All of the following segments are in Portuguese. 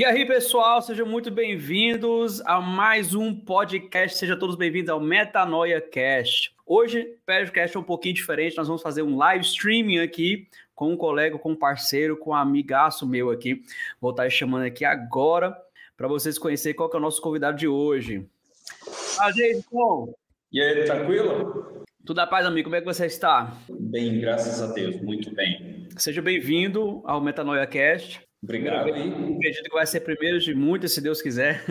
E aí, pessoal, sejam muito bem-vindos a mais um podcast. Sejam todos bem-vindos ao Metanoia Cast. Hoje, o podcast é um pouquinho diferente. Nós vamos fazer um live streaming aqui com um colega, com um parceiro, com um amigaço meu aqui. Vou estar chamando aqui agora para vocês conhecerem qual é o nosso convidado de hoje. Ah, gente, bom. E aí, tranquilo? Tudo a paz, amigo? Como é que você está? Bem, graças a Deus, muito bem. Seja bem-vindo ao Metanoia Cast. Obrigado. Acredito que vai ser primeiro de muitos, se Deus quiser.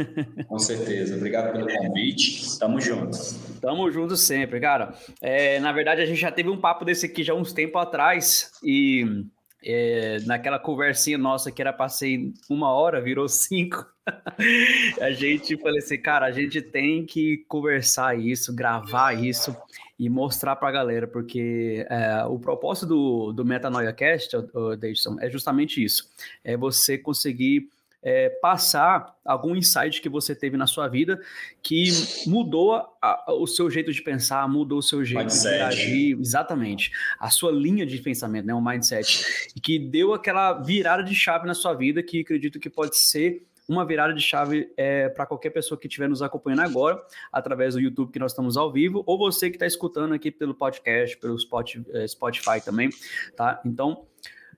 Com certeza. Obrigado pelo convite. Tamo juntos. Tamo juntos sempre, cara. É, na verdade, a gente já teve um papo desse aqui já uns tempo atrás e é, naquela conversinha nossa que era passei uma hora, virou cinco. a gente falei assim, cara, a gente tem que conversar isso, gravar isso e mostrar para a galera, porque é, o propósito do, do Metanoia Cast, o, Davidson, é justamente isso: é você conseguir é, passar algum insight que você teve na sua vida que mudou a, a, o seu jeito de pensar, mudou o seu jeito mindset. de agir, exatamente, a sua linha de pensamento, né, o mindset, e que deu aquela virada de chave na sua vida que acredito que pode ser uma virada de chave é, para qualquer pessoa que estiver nos acompanhando agora, através do YouTube que nós estamos ao vivo, ou você que está escutando aqui pelo podcast, pelo é, Spotify também, tá? Então,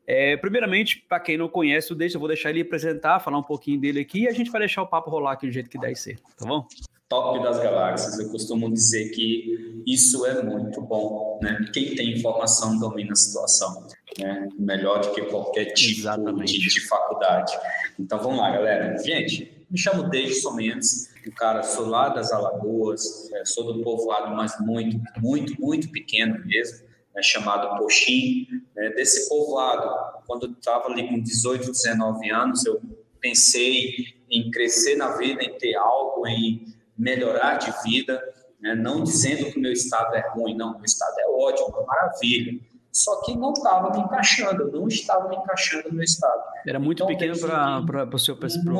é, primeiramente, para quem não conhece o Deixa, eu vou deixar ele apresentar, falar um pouquinho dele aqui e a gente vai deixar o papo rolar aqui do jeito que deve ser, tá bom? Top das galáxias, eu costumo dizer que isso é muito bom, né? Quem tem informação domina a situação, né? Melhor do que qualquer tipo de, de, faculdade. Então vamos lá, galera. Gente, me chamo Deison Mendes, o cara sou lá das Alagoas, é, sou do povoado, mas muito, muito, muito pequeno mesmo né, chamado Poxim. Né, desse povoado, quando eu estava ali com 18, 19 anos, eu pensei em crescer na vida, em ter algo, em melhorar de vida, né, não dizendo que o meu estado é ruim, não, meu estado é ótimo, é maravilha. Só que não estava me encaixando, eu não estava me encaixando no meu estado. Era muito então, pequeno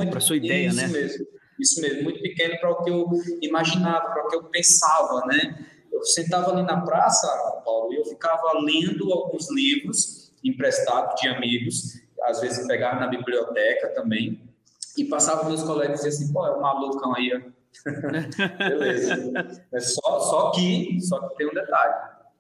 para a sua ideia, isso né? Isso mesmo, isso mesmo, muito pequeno para o que eu imaginava, para o que eu pensava, né? eu sentava ali na praça, Paulo, e eu ficava lendo alguns livros emprestados de amigos, às vezes pegava na biblioteca também, e passava meus colegas e diziam assim, pô, é um malucão aí, Beleza. É só, só que, só que tem um detalhe.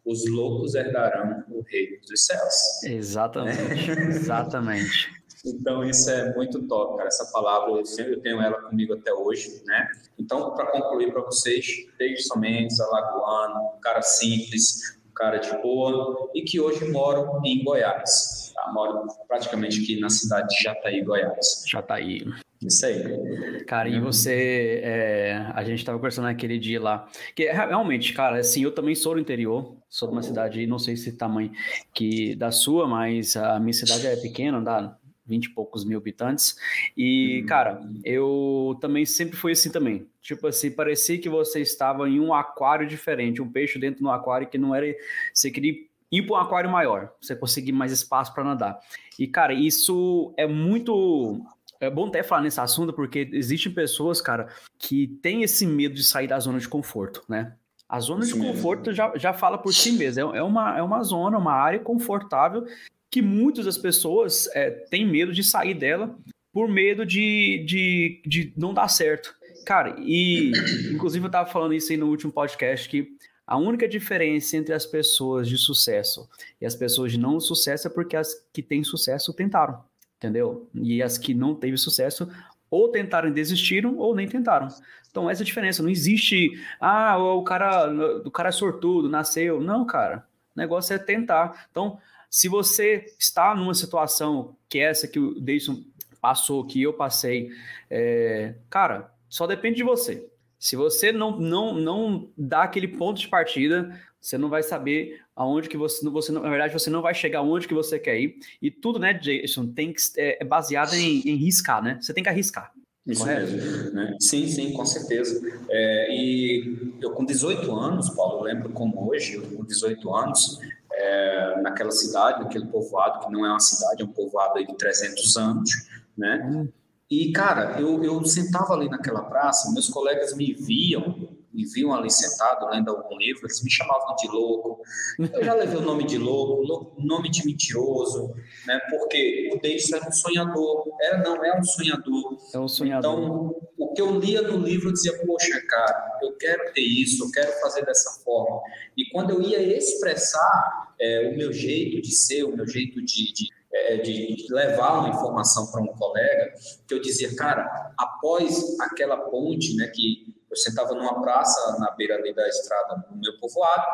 Os loucos herdarão o reino dos céus. Exatamente. Exatamente. Então, isso é muito top, cara. Essa palavra, eu, sempre, tenho ela comigo até hoje, né? Então, para concluir para vocês, desde somente alagoano, um cara simples, um cara de boa, e que hoje moro em Goiás. Tá? Moro praticamente aqui na cidade de Jataí, Goiás. Jataí. Isso aí. Cara, e você, é, a gente estava conversando naquele dia lá, que realmente, cara, assim, eu também sou do interior, sou de uma cidade, não sei se tamanho que da sua, mas a minha cidade é pequena, dá 20 e poucos mil habitantes. E, uhum. cara, eu também sempre fui assim também. Tipo assim, parecia que você estava em um aquário diferente, um peixe dentro de um aquário que não era. Você queria ir para um aquário maior, você conseguir mais espaço para nadar. E, cara, isso é muito. É bom até falar nesse assunto, porque existem pessoas, cara, que têm esse medo de sair da zona de conforto, né? A zona de conforto já, já fala por si mesmo. É, é uma, é uma zona, uma área confortável que muitas das pessoas é, têm medo de sair dela por medo de, de, de não dar certo. Cara, e inclusive eu estava falando isso aí no último podcast, que a única diferença entre as pessoas de sucesso e as pessoas de não sucesso é porque as que têm sucesso tentaram, entendeu? E as que não teve sucesso ou tentaram e desistiram ou nem tentaram. Então essa é a diferença, não existe, ah, o cara, o cara é sortudo, nasceu. Não, cara. O negócio é tentar. Então, se você está numa situação que é essa que o Deison passou, que eu passei, é, cara, só depende de você. Se você não, não, não dá aquele ponto de partida, você não vai saber aonde que você, você na verdade, você não vai chegar aonde que você quer ir. E tudo, né, Jason, tem que, é, é baseado em, em riscar, né? Você tem que arriscar. Isso correto? mesmo. Né? Sim, sim, com certeza. É, e eu com 18 anos, Paulo, lembro como hoje, eu com 18 anos, é, naquela cidade, naquele povoado, que não é uma cidade, é um povoado de 300 anos, né? Hum. E, cara, eu, eu sentava ali naquela praça, meus colegas me viam me viam ali sentado lendo algum livro, eles me chamavam de louco. Eu já levei o nome de louco, nome de mentiroso, né? Porque o Davidson era um sonhador. Era, não, é um sonhador. É um sonhador. Então, o que eu lia no livro, eu dizia, poxa, cara, eu quero ter isso, eu quero fazer dessa forma. E quando eu ia expressar é, o meu jeito de ser, o meu jeito de, de é, de levar uma informação para um colega, que eu dizia, cara, após aquela ponte, né, que eu sentava numa praça na beira ali da estrada do meu povoado,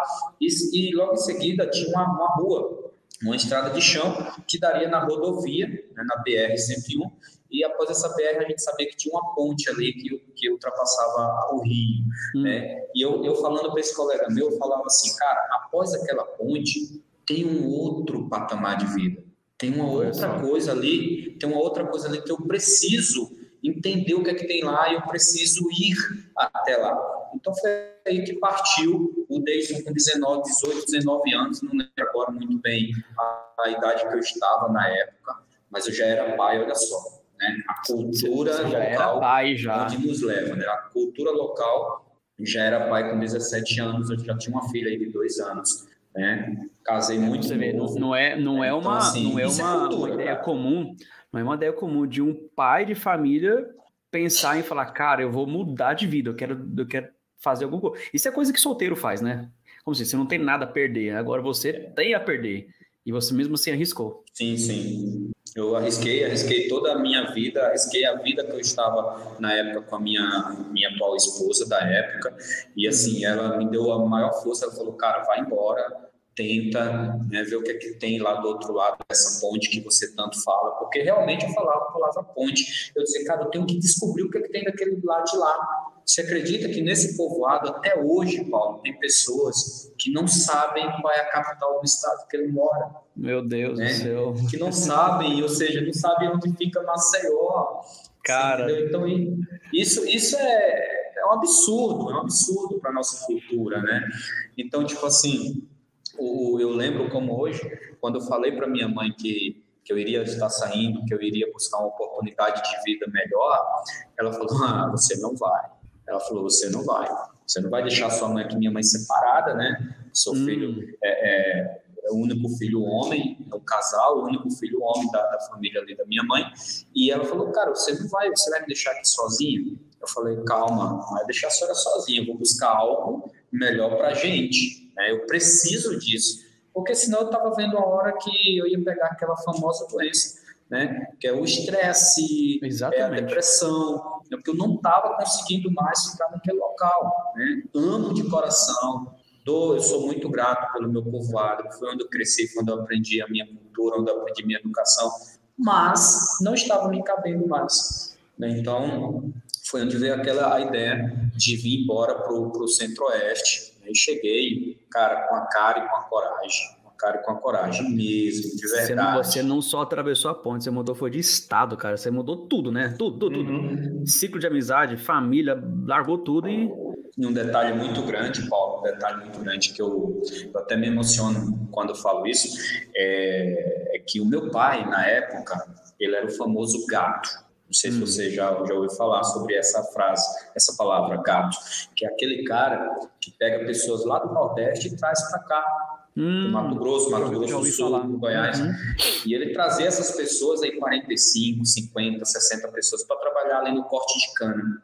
e, e logo em seguida tinha uma, uma, rua, uma estrada de chão, que daria na rodovia, né, na BR-101, e após essa BR a gente sabia que tinha uma ponte ali que, que ultrapassava o rio, hum. né? E eu, eu falando para esse colega meu, eu falava assim, cara, após aquela ponte tem um outro patamar de vida, tem uma outra coisa ali, tem uma outra coisa ali que eu preciso entender o que é que tem lá e eu preciso ir até lá. Então foi aí que partiu o Deison com 19, 18, 19 anos, não lembro agora muito bem a, a, idade que eu estava na época, mas eu já era pai, olha só, né? A cultura Você já local era pai já. onde nos leva, né? A cultura local já era pai com 17 anos, eu já tinha uma filha aí de dois anos. Né? Casei muito Você vê, não, não, é, não é então, uma, então, assim, não é, é uma, é cultura, uma ideia cara. comum, não é uma ideia comum de um pai de família pensar em falar, cara, eu vou mudar de vida, eu quero, eu quero fazer alguma coisa. Isso é coisa que solteiro faz, né? Como se você não tem nada a perder, agora você tem a perder. E você mesmo assim arriscou. Sim, sim. Eu arrisquei, arrisquei toda a minha vida, arrisquei a vida que eu estava na época com a minha, minha atual esposa da época. E assim, ela me deu a maior força, ela falou, cara, vai embora, tenta né, ver o que é que tem lá do outro lado dessa ponte que você tanto fala, porque realmente eu falava a palavra ponte. Eu dizia, cara, eu tenho que descobrir o que é que tem daquele lado de lá. Você acredita que nesse povoado, até hoje, Paulo, tem pessoas que não sabem qual é a capital do estado que ele mora? Meu Deus né? do céu. Que não sabem, ou seja, não sabem onde fica Maceió. Cara. Então, isso, isso é, é um absurdo, é um absurdo para nossa cultura, né? Então, tipo assim, o, eu lembro como hoje, quando eu falei para minha mãe que, que eu iria estar saindo, que eu iria buscar uma oportunidade de vida melhor, ela falou: ah, você não vai. Ela falou: você não vai. Você não vai deixar sua mãe, que minha mãe separada, né? Seu hum. filho é, é, é, o único filho homem, é um casal, o único filho homem da, da família ali da minha mãe. E ela falou: cara, você não vai, você vai me deixar aqui sozinho? Eu falei: calma, não vai deixar a senhora sozinha, eu vou buscar algo melhor para gente. Né? Eu preciso disso, porque senão eu estava vendo a hora que eu ia pegar aquela famosa doença, né? que é o estresse, é a depressão, né? porque eu não estava conseguindo mais ficar naquele local. Né? Amo de coração, dou, eu sou muito grato pelo meu povoado, foi onde eu cresci, foi onde eu aprendi a minha cultura, onde eu aprendi minha educação, mas não estava me cabendo mais. Né? Então, foi onde veio aquela a ideia de vir embora para o centro-oeste, Aí cheguei, cara, com a cara e com a coragem. Com a cara e com a coragem mesmo, de verdade. Você não, você não só atravessou a ponte, você mudou foi de estado, cara. Você mudou tudo, né? Tudo, tudo, tudo. Uhum. Ciclo de amizade, família, largou tudo e. E um detalhe muito grande, Paulo, um detalhe muito grande que eu, eu até me emociono quando eu falo isso, é, é que o meu pai, na época, ele era o famoso gato não sei se você já, já ouviu falar sobre essa frase, essa palavra, gato, que é aquele cara que pega pessoas lá do Nordeste e traz para cá, hum, Mato Grosso, Mato Grosso do Sul, falar. Goiás. Uhum. E ele trazer essas pessoas aí, 45, 50, 60 pessoas, para trabalhar ali no corte de cana.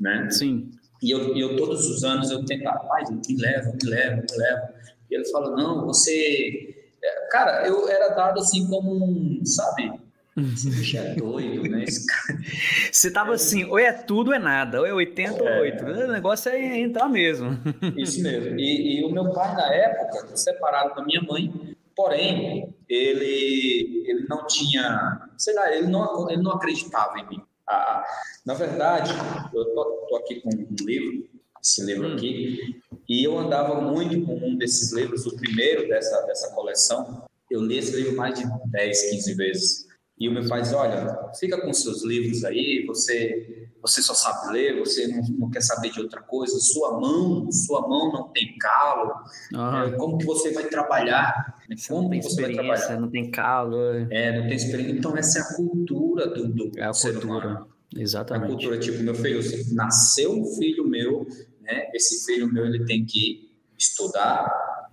Né? Sim. E eu, eu todos os anos eu tento, pai, me leva, me leva, me leva. E ele fala, não, você... É, cara, eu era dado assim como um, sabe esse bicho é doido, né? Cara... Você tava assim, ou é tudo ou é nada, ou é 80 ou 8. É. O negócio é entrar mesmo. Isso mesmo. E, e, o meu pai, na época, separado da minha mãe, porém, ele, ele não tinha, sei lá, ele não, ele não acreditava em mim. Ah, na verdade, eu tô, tô, aqui com um livro, esse livro hum. aqui, e eu andava muito com um desses livros, o primeiro dessa, dessa coleção. Eu li esse livro mais de 10, 15 vezes. E o meu pai diz: Olha, fica com seus livros aí, você, você só sabe ler, você não, não quer saber de outra coisa, sua mão, sua mão não tem calo, é, como que você vai trabalhar? Você como não tem você vai trabalhar? Não tem calo. É. é, não tem experiência. Então, essa é a cultura do, do é a ser cultura. humano. Exatamente. A cultura, tipo, meu filho, nasceu um filho meu, né? Esse filho meu ele tem que estudar,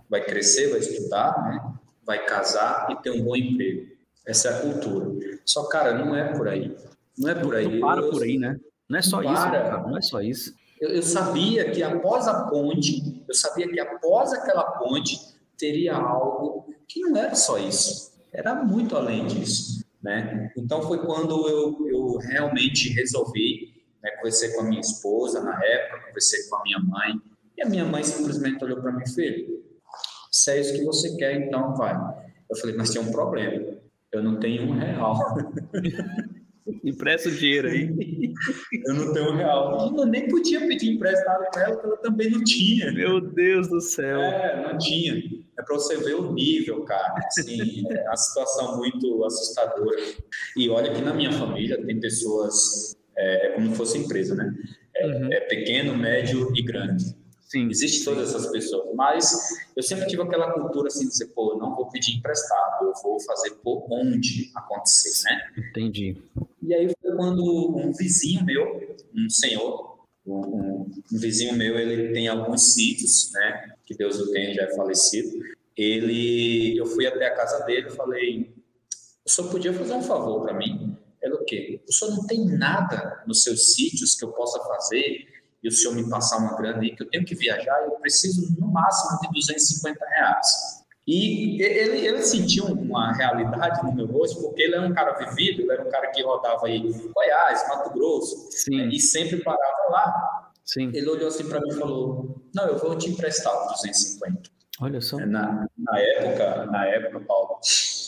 vai crescer, vai estudar, né? Vai casar e ter um bom emprego. Essa é a cultura. Só cara, não é por aí. Não é por aí. Não para por aí, né? Não é só não isso, cara. Não é só isso. Eu, eu sabia que após a ponte, eu sabia que após aquela ponte teria algo que não era só isso. Era muito além disso, né? Então foi quando eu, eu realmente resolvi né, conversei com a minha esposa na época, conversei com a minha mãe, e a minha mãe simplesmente olhou para mim, filho, se é isso que você quer, então vai. Eu falei, mas tem um problema, eu não tenho um real. Empresta o dinheiro aí. eu não tenho um real. Eu nem podia pedir emprestado para ela, porque ela também não tinha. Meu Deus do céu. É, não tinha. É para você ver o nível, cara. Assim, é uma situação muito assustadora. E olha que na minha família tem pessoas é, é como se fosse empresa, né? É, uhum. é, pequeno, médio e grande. Sim. Existe todas essas pessoas, mas eu sempre tive aquela cultura assim de dizer, pô, eu não vou pedir emprestado, eu vou fazer por onde acontecer, né? Entendi. E aí foi quando um vizinho meu, um senhor, um, um vizinho meu, ele tem alguns sítios, né? Que Deus o tenha, já é falecido. Ele, eu fui até a casa dele falei, o senhor podia fazer um favor para mim? Ele, o quê? O senhor não tem nada nos seus sítios que eu possa fazer e o senhor me passar uma grana aí, que eu tenho que viajar, eu preciso no máximo de 250 reais. E ele, ele sentiu uma realidade no meu rosto, porque ele é um cara vivido, ele era um cara que rodava aí Goiás, Mato Grosso, né, e sempre parava lá. Sim. Ele olhou assim para mim e falou: Não, eu vou te emprestar os 250. Olha só. Na, na época, na época, Paulo,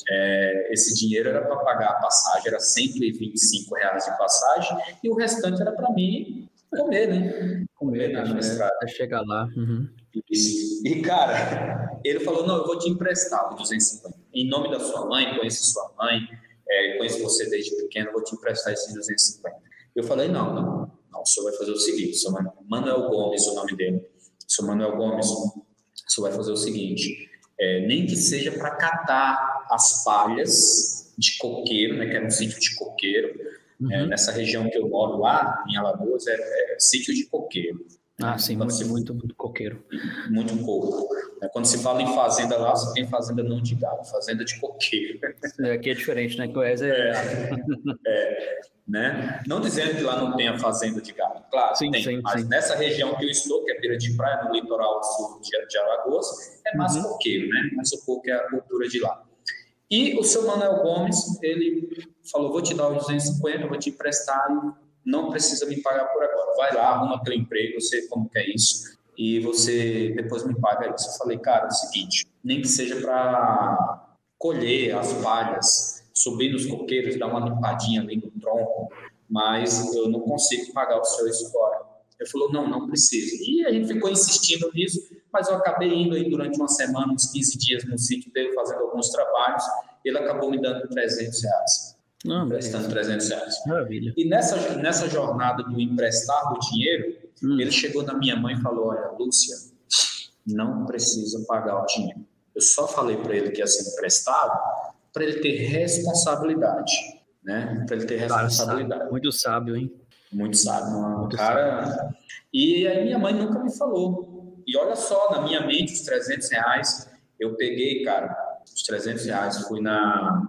é, esse dinheiro era para pagar a passagem, era 125 reais de passagem, e o restante era para mim comer, né? Comer na, na estrada. Até chegar lá. Uhum. E, e, cara, ele falou: não, eu vou te emprestar os 250. Em nome da sua mãe, conheço sua mãe, é, conheço você desde pequeno, vou te emprestar esses 250. Eu falei: não, não, não, o senhor vai fazer o seguinte: o senhor Manuel Gomes, o nome dele. O senhor Manuel Gomes, o senhor vai fazer o seguinte: é, nem que seja para catar as palhas de coqueiro, né, que era um sítio de coqueiro. É, uhum. É, nessa região que eu moro lá, em Alagoas, é, é sítio de coqueiro. Ah, sim, muito, se... muito, muito coqueiro. Muito coco. É, quando se fala em fazenda lá, você tem fazenda não de gado, fazenda de coqueiro. É, aqui é diferente, né? Goiás é... é, né? Não dizendo que lá não tenha fazenda de gado, claro, sim, tem, sim, mas sim. nessa região que eu estou, que é Beira de Praia, no litoral sul de, de Alagoas, é mais uhum. coqueiro, né? Mas o coco é a cultura de lá. E o seu Manuel Gomes, ele falou, vou te dar os 250, vou te emprestar não precisa me pagar por agora. Vai lá, arruma teu emprego, eu sei como que é isso, e você depois me paga isso. Eu falei, cara, é o seguinte, nem que seja para colher as palhas, subir nos coqueiros, dar uma limpadinha ali no tronco, mas eu não consigo pagar o seu agora. Ele falou, não, não precisa. E a gente ficou insistindo nisso, mas eu acabei indo aí durante uma semana, uns 15 dias no sítio dele, fazendo alguns trabalhos, ele acabou me dando 300 reais. Não, emprestando 300 reais. Maravilha. E nessa, nessa jornada do emprestar o dinheiro, hum. ele chegou na minha mãe e falou: Olha, Lúcia, não precisa pagar o dinheiro. Eu só falei para ele que ia ser emprestado para ele ter responsabilidade, né? Para ele ter responsabilidade. Sábio. Muito sábio, hein? Muito sábio. Muito cara. Sábio. E aí minha mãe nunca me falou. E olha só, na minha mente, os 300 reais, eu peguei, cara, os 300 reais, fui na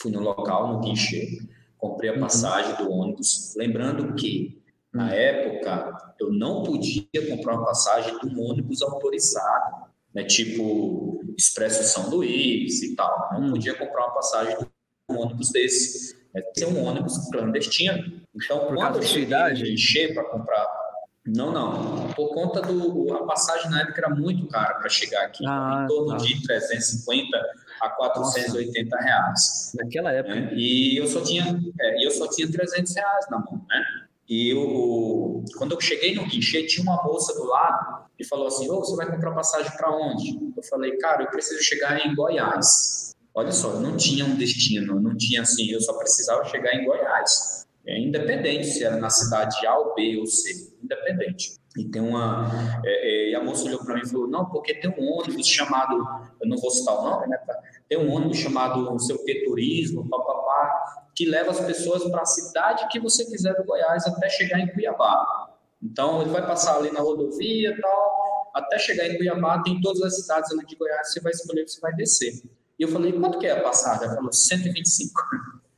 Fui no local, no guichê, comprei a uhum. passagem do ônibus. Lembrando que, na uhum. época, eu não podia comprar uma passagem de um ônibus autorizado, né? tipo Expresso São Luís e tal. Não uhum. podia comprar uma passagem de um ônibus desse. Né? Ter um ônibus clandestino. Então, Por quando eu cheguei no guichê para comprar não, não. Por conta do. A passagem na época era muito cara para chegar aqui, ah, em torno tá. de 350 a 480 Nossa. reais. Naquela época. Né? E eu só tinha, é, eu só tinha 300 reais na mão, né? E eu, quando eu cheguei no guichê, tinha uma moça do lado e falou assim: oh, você vai comprar passagem para onde? Eu falei, cara, eu preciso chegar em Goiás. Olha só, eu não tinha um destino, não tinha assim, eu só precisava chegar em Goiás. É independente se era na cidade A ou B ou C, independente. E tem uma. É, é, e a moça olhou para mim e falou: não, porque tem um ônibus chamado. Eu não vou citar o nome, né? Tem um ônibus chamado não sei o que, turismo, papapá, que leva as pessoas para a cidade que você quiser do Goiás até chegar em Cuiabá. Então, ele vai passar ali na rodovia e tal, até chegar em Cuiabá, tem todas as cidades ali de Goiás, você vai escolher você vai descer. E eu falei, quanto que é a passagem? Ela falou, 125.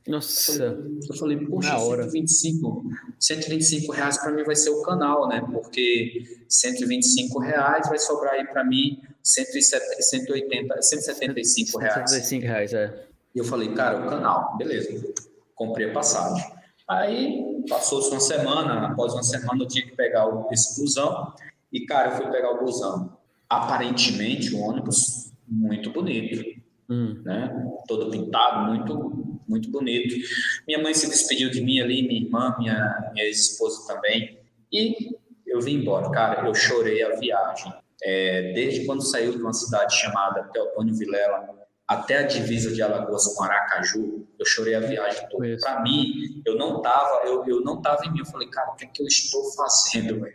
Nossa. Eu falei, poxa, 125, 125 reais para mim vai ser o canal, né? Porque 125 reais vai sobrar aí para mim 180, 175 reais. 175 reais, é. E eu falei, cara, o canal, beleza. Comprei a passagem. Aí passou-se uma semana, após uma semana eu tinha que pegar esse busão. E, cara, eu fui pegar o busão. Aparentemente, o ônibus muito bonito. Hum. Né? Todo pintado, muito, muito bonito. Minha mãe se despediu de mim ali, minha irmã, minha, minha ex-esposa também. E eu vim embora. Cara, eu chorei a viagem. É, desde quando saiu de uma cidade chamada Teotônio Vilela até a divisa de Alagoas com Aracaju, eu chorei a viagem toda. Para mim, eu não tava, eu, eu não tava em mim. Eu falei, cara, o que é que eu estou fazendo?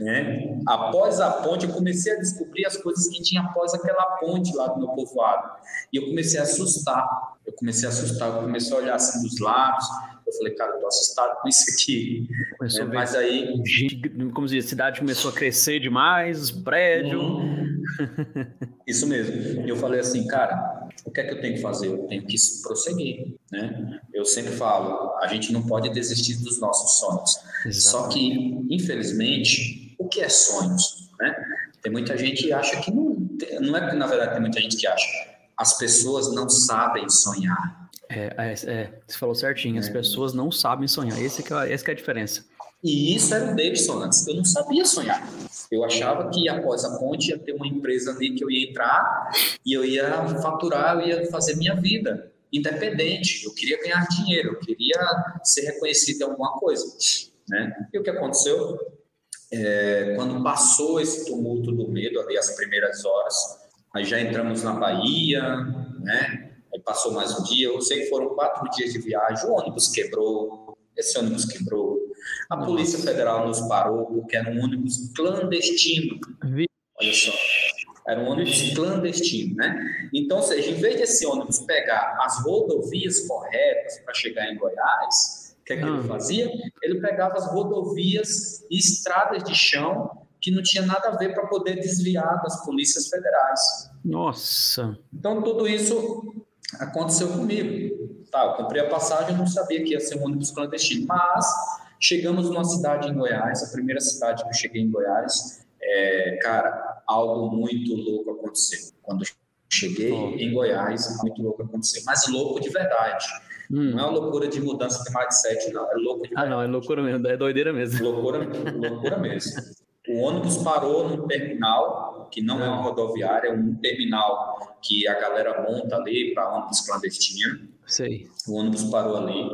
Né? Após a ponte, eu comecei a descobrir as coisas que tinha após aquela ponte lá do meu povoado. E eu comecei a assustar. Eu comecei a assustar, eu comecei a olhar assim dos lados. Eu falei, cara, eu tô assustado com isso aqui. Começou né? Mas aí. Como diz, a cidade começou a crescer demais, prédio. Uhum. Isso mesmo. E eu falei assim, cara, o que é que eu tenho que fazer? Eu tenho que prosseguir, né? Eu sempre falo, a gente não pode desistir dos nossos sonhos. Exato. Só que, infelizmente, o que é sonhos, né? Tem muita gente que acha que não, não é que na verdade tem muita gente que acha. As pessoas não sabem sonhar. É, é, é você falou certinho. As é. pessoas não sabem sonhar. Esse que é, essa que é a diferença. E isso era o Davidson antes. Eu não sabia sonhar. Eu achava que após a ponte ia ter uma empresa ali que eu ia entrar e eu ia faturar, eu ia fazer minha vida independente. Eu queria ganhar dinheiro, eu queria ser reconhecido em alguma coisa. Né? E o que aconteceu? É, quando passou esse tumulto do medo ali, as primeiras horas, aí já entramos na Bahia, né? Aí passou mais um dia, eu sei que foram quatro dias de viagem, o ônibus quebrou, esse ônibus quebrou, a Polícia Federal nos parou porque era um ônibus clandestino. Olha só. Era um ônibus clandestino, né? Então, ou seja, em vez desse ônibus pegar as rodovias corretas para chegar em Goiás, o que, é que ele ah. fazia? Ele pegava as rodovias e estradas de chão que não tinha nada a ver para poder desviar das polícias federais. Nossa! Então, tudo isso aconteceu comigo. Tá, eu comprei a passagem, não sabia que ia ser um ônibus clandestino, mas Chegamos numa cidade em Goiás, a primeira cidade que eu cheguei em Goiás, é, cara, algo muito louco aconteceu. Quando cheguei oh. em Goiás, muito louco aconteceu. Mas louco de verdade. Hum. Não é uma loucura de mudança de mindset, não. É louco de verdade. Ah, não, é loucura mesmo, é doideira mesmo. Loucura, loucura mesmo. O ônibus parou num terminal, que não é uma rodoviária, é um terminal que a galera monta ali para ônibus clandestino. Sei. O ônibus parou ali.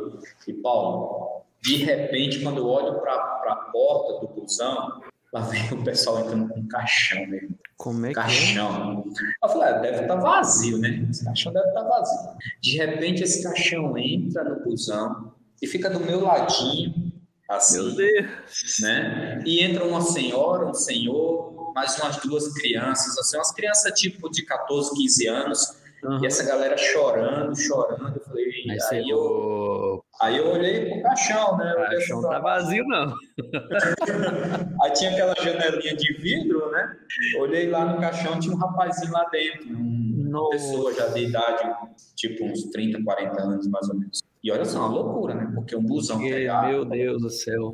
E, Paulo, de repente, quando eu olho para a porta do busão, lá vem o pessoal entrando com um caixão mesmo. Como é que caixão. É? Eu falei, ah, deve estar tá vazio, né? Esse caixão deve estar tá vazio. De repente, esse caixão entra no busão e fica do meu ladinho, assim. Meu Deus! Né? E entra uma senhora, um senhor, mais umas duas crianças, assim, umas crianças tipo de 14, 15 anos, Uhum. E essa galera chorando, chorando. Eu falei, aí, aí eu, aí eu olhei pro caixão, né? O caixão tá vazio, não. aí tinha aquela janelinha de vidro, né? Olhei lá no caixão, tinha um rapazinho lá dentro, uma pessoa já de idade, tipo uns 30, 40 anos mais ou menos. E olha só, uma loucura, né? Porque um busão que, pegava. Meu Deus do céu.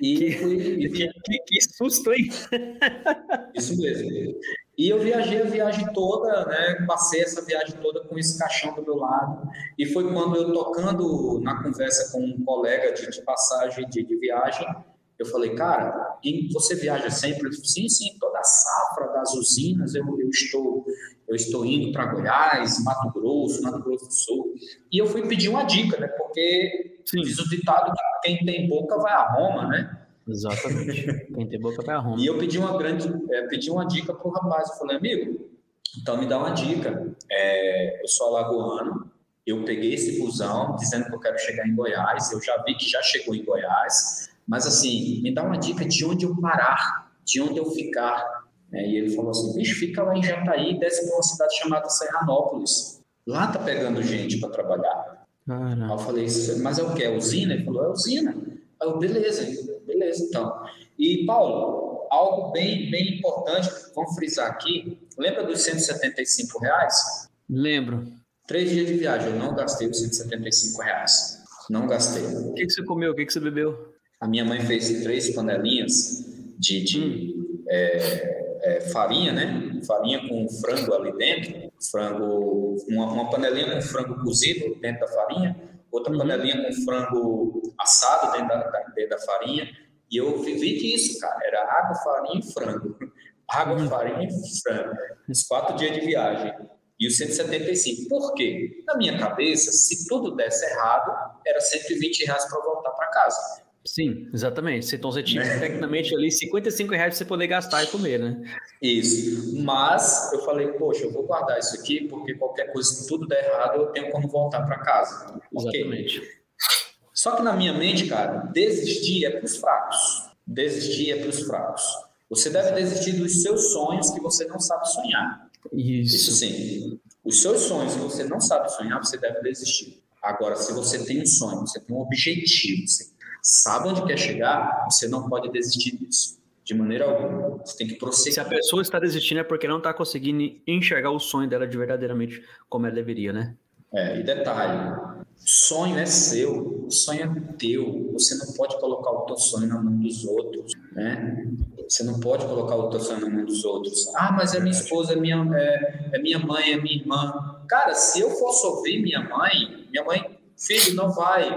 E, que, e, que, que, susto, hein? Isso mesmo. E eu viajei a viagem toda, né? Passei essa viagem toda com esse caixão do meu lado. E foi quando eu tocando na conversa com um colega de, de passagem de, de, viagem, eu falei, cara, você viaja sempre? Sim, sim, toda a safra das usinas eu, eu estou eu estou indo para Goiás, Mato Grosso, Mato Grosso do Sul. E eu fui pedir uma dica, né? Porque sim. diz o ditado que quem tem boca vai a Roma, né? Exatamente. Quem tem boca vai arrumar. E eu pedi uma grande, é, pedi uma dica pro rapaz. Eu falei, amigo, então me dá uma dica. É, eu sou alagoano, eu peguei esse busão dizendo que eu quero chegar em Goiás. Eu já vi que já chegou em Goiás, mas assim, me dá uma dica de onde eu parar, de onde eu ficar. É, e ele falou assim: bicho, fica lá em Jataí, desce para uma cidade chamada Serranópolis. Lá tá pegando gente para trabalhar. Aí eu falei: mas é o que? É usina? Ele falou: é usina. Aí eu, beleza beleza, então. E, Paulo, algo bem, bem importante, vamos frisar aqui. Lembra dos 175 reais? Lembro. Três dias de viagem, eu não gastei os 175 reais. Não gastei. O que, que você comeu? O que, que você bebeu? A minha mãe fez três panelinhas de, de hum. é, é, farinha, né? Farinha com frango ali dentro. Frango, uma, uma, panelinha com frango cozido dentro da farinha, outra uhum. panelinha com frango assado dentro da, dentro da farinha. E eu vivi disso, cara. Era água, farinha e frango. Água, uhum. farinha e frango. Os quatro dias de viagem e os 175. Por quê? Na minha cabeça, se tudo desse errado, era 120 reais para voltar para casa. Sim, exatamente. Então você tinha né? tecnicamente ali 55 reais para você poder gastar e comer, né? Isso. Mas eu falei, poxa, eu vou guardar isso aqui porque qualquer coisa, se tudo der errado, eu tenho como voltar para casa. Exatamente. Okay. Só que na minha mente, cara, desistir é para os fracos. Desistir é para os fracos. Você deve desistir dos seus sonhos que você não sabe sonhar. Isso. Isso sim. Os seus sonhos que você não sabe sonhar, você deve desistir. Agora, se você tem um sonho, você tem um objetivo, você sabe onde quer chegar, você não pode desistir disso. De maneira alguma. Você tem que prosseguir. Se a pessoa está desistindo é porque não está conseguindo enxergar o sonho dela de verdadeiramente como ela deveria, né? É, e detalhe, sonho é seu, sonho é teu. Você não pode colocar o teu sonho na mão dos outros, né? Você não pode colocar o teu sonho na mão dos outros. Ah, mas é minha esposa, é minha, é, é minha mãe, é minha irmã. Cara, se eu fosse ouvir minha mãe, minha mãe, filho, não vai.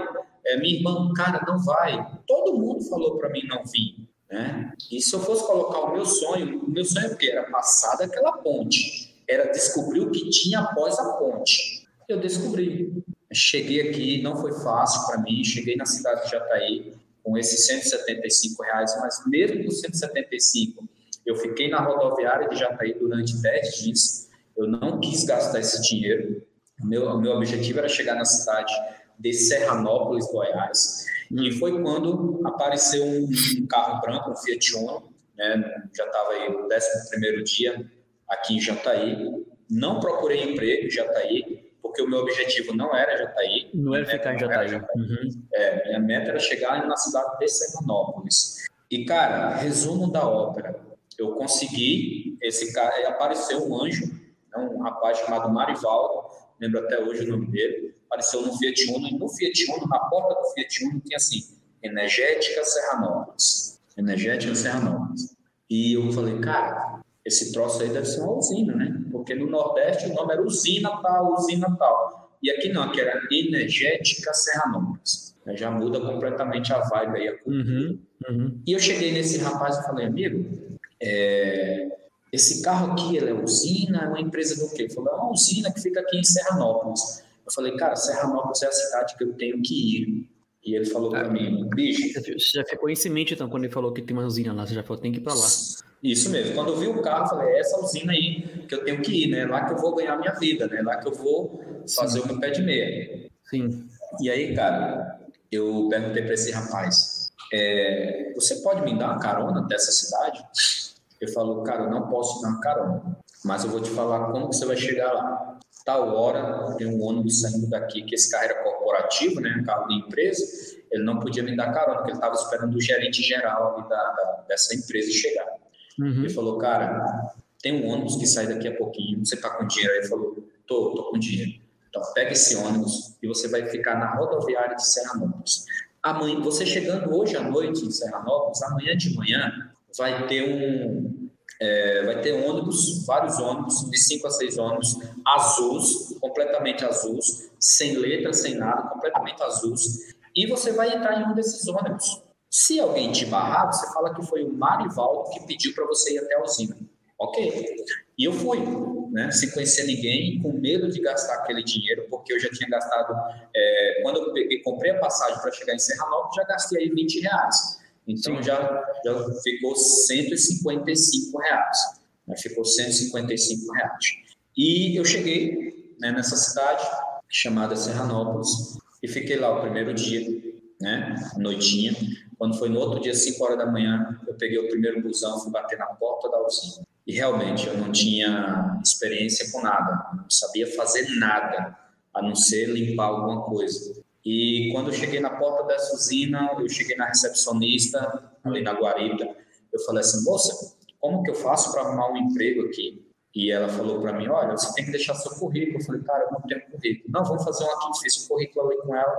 É, minha irmã, cara, não vai. Todo mundo falou para mim não vir. Né? E se eu fosse colocar o meu sonho, o meu sonho é o quê? Era passar daquela ponte. Era descobrir o que tinha após a ponte. Eu descobri. Cheguei aqui, não foi fácil para mim. Cheguei na cidade de Jataí com esses 175 reais, mas mesmo com 175, eu fiquei na rodoviária de Jataí durante 10 dias. Eu não quis gastar esse dinheiro. O meu, meu objetivo era chegar na cidade de Serranópolis, Goiás. E foi quando apareceu um, um carro branco, um Fiat Uno, né? já estava aí no 11 dia aqui em Jataí. Não procurei emprego em Jataí, porque o meu objetivo não era Jataí. Não era ficar em Jataí. Uhum. É, minha meta era chegar na cidade de Serranópolis. E, cara, resumo da ópera. Eu consegui, esse cara, apareceu um anjo, né, um rapaz chamado Marivaldo, lembro até hoje o nome dele, apareceu no Fiat Uno, e no Fiat Uno, na porta do Fiat Uno, tinha assim, Energética Serranópolis. Energética Serranópolis. E eu falei, cara, esse troço aí deve ser uma usina, né? Porque no Nordeste o nome era usina tal, usina tal. E aqui não, aqui era Energética Serranópolis. Já muda completamente a vibe aí, a uhum, uhum. E eu cheguei nesse rapaz e falei, amigo, é, esse carro aqui, ele é usina, é uma empresa do quê? Ele falou, é uma usina que fica aqui em Serranópolis. Eu falei, cara, Serranópolis é a cidade que eu tenho que ir. E ele falou para mim, bicho... Você já ficou em semente, então, quando ele falou que tem uma usina lá, você já falou, tem que ir para lá. Isso mesmo. Quando eu vi o carro, eu falei, é essa usina aí que eu tenho que ir, né? Lá que eu vou ganhar minha vida, né? Lá que eu vou fazer Sim. o meu pé de meia. Sim. E aí, cara, eu perguntei para esse rapaz, é, você pode me dar uma carona dessa cidade? Ele falou, cara, eu não posso dar uma carona, mas eu vou te falar como que você vai chegar lá. Tal hora, tem um ônibus saindo daqui, que esse carro era corporativo, né, carro de empresa, ele não podia me dar carona, porque ele estava esperando o gerente geral ali da, da dessa empresa chegar. Uhum. Ele falou, cara, tem um ônibus que sai daqui a pouquinho, você tá com dinheiro? Aí ele falou, tô, tô com dinheiro. Então pega esse ônibus e você vai ficar na rodoviária de Serranópolis. Amanhã, você chegando hoje à noite em Serranópolis, amanhã de manhã vai ter um é, vai ter ônibus, vários ônibus, de cinco a seis ônibus, azuis, completamente azuis, sem letra, sem nada, completamente azuis, e você vai entrar em um desses ônibus. Se alguém te barrar, você fala que foi o Marivaldo que pediu para você ir até a usina. Ok. E eu fui, né, sem conhecer ninguém, com medo de gastar aquele dinheiro, porque eu já tinha gastado, é, quando eu peguei, comprei a passagem para chegar em Serranópolis, já gastei aí 20 reais. Então já, já ficou 155 reais. Né, ficou 155 reais. E eu cheguei né, nessa cidade chamada Serranópolis e fiquei lá o primeiro dia, né, noitinha. Quando foi no outro dia, 5 horas da manhã, eu peguei o primeiro busão, fui bater na porta da usina. E realmente eu não tinha experiência com nada, não sabia fazer nada, a não ser limpar alguma coisa. E quando eu cheguei na porta dessa usina, eu cheguei na recepcionista, ali na guarita. Eu falei assim, moça, como que eu faço para arrumar um emprego aqui? E ela falou para mim, olha, você tem que deixar seu currículo. Eu falei, cara, eu não tenho currículo. Não, vamos fazer um aqui. Fiz o currículo ali com ela.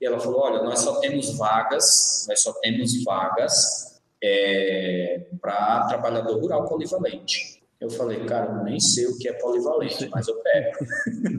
E ela falou, olha, nós só temos vagas, nós só temos vagas é, para trabalhador rural polivalente. Eu falei, cara, eu nem sei o que é polivalente, mas eu pego.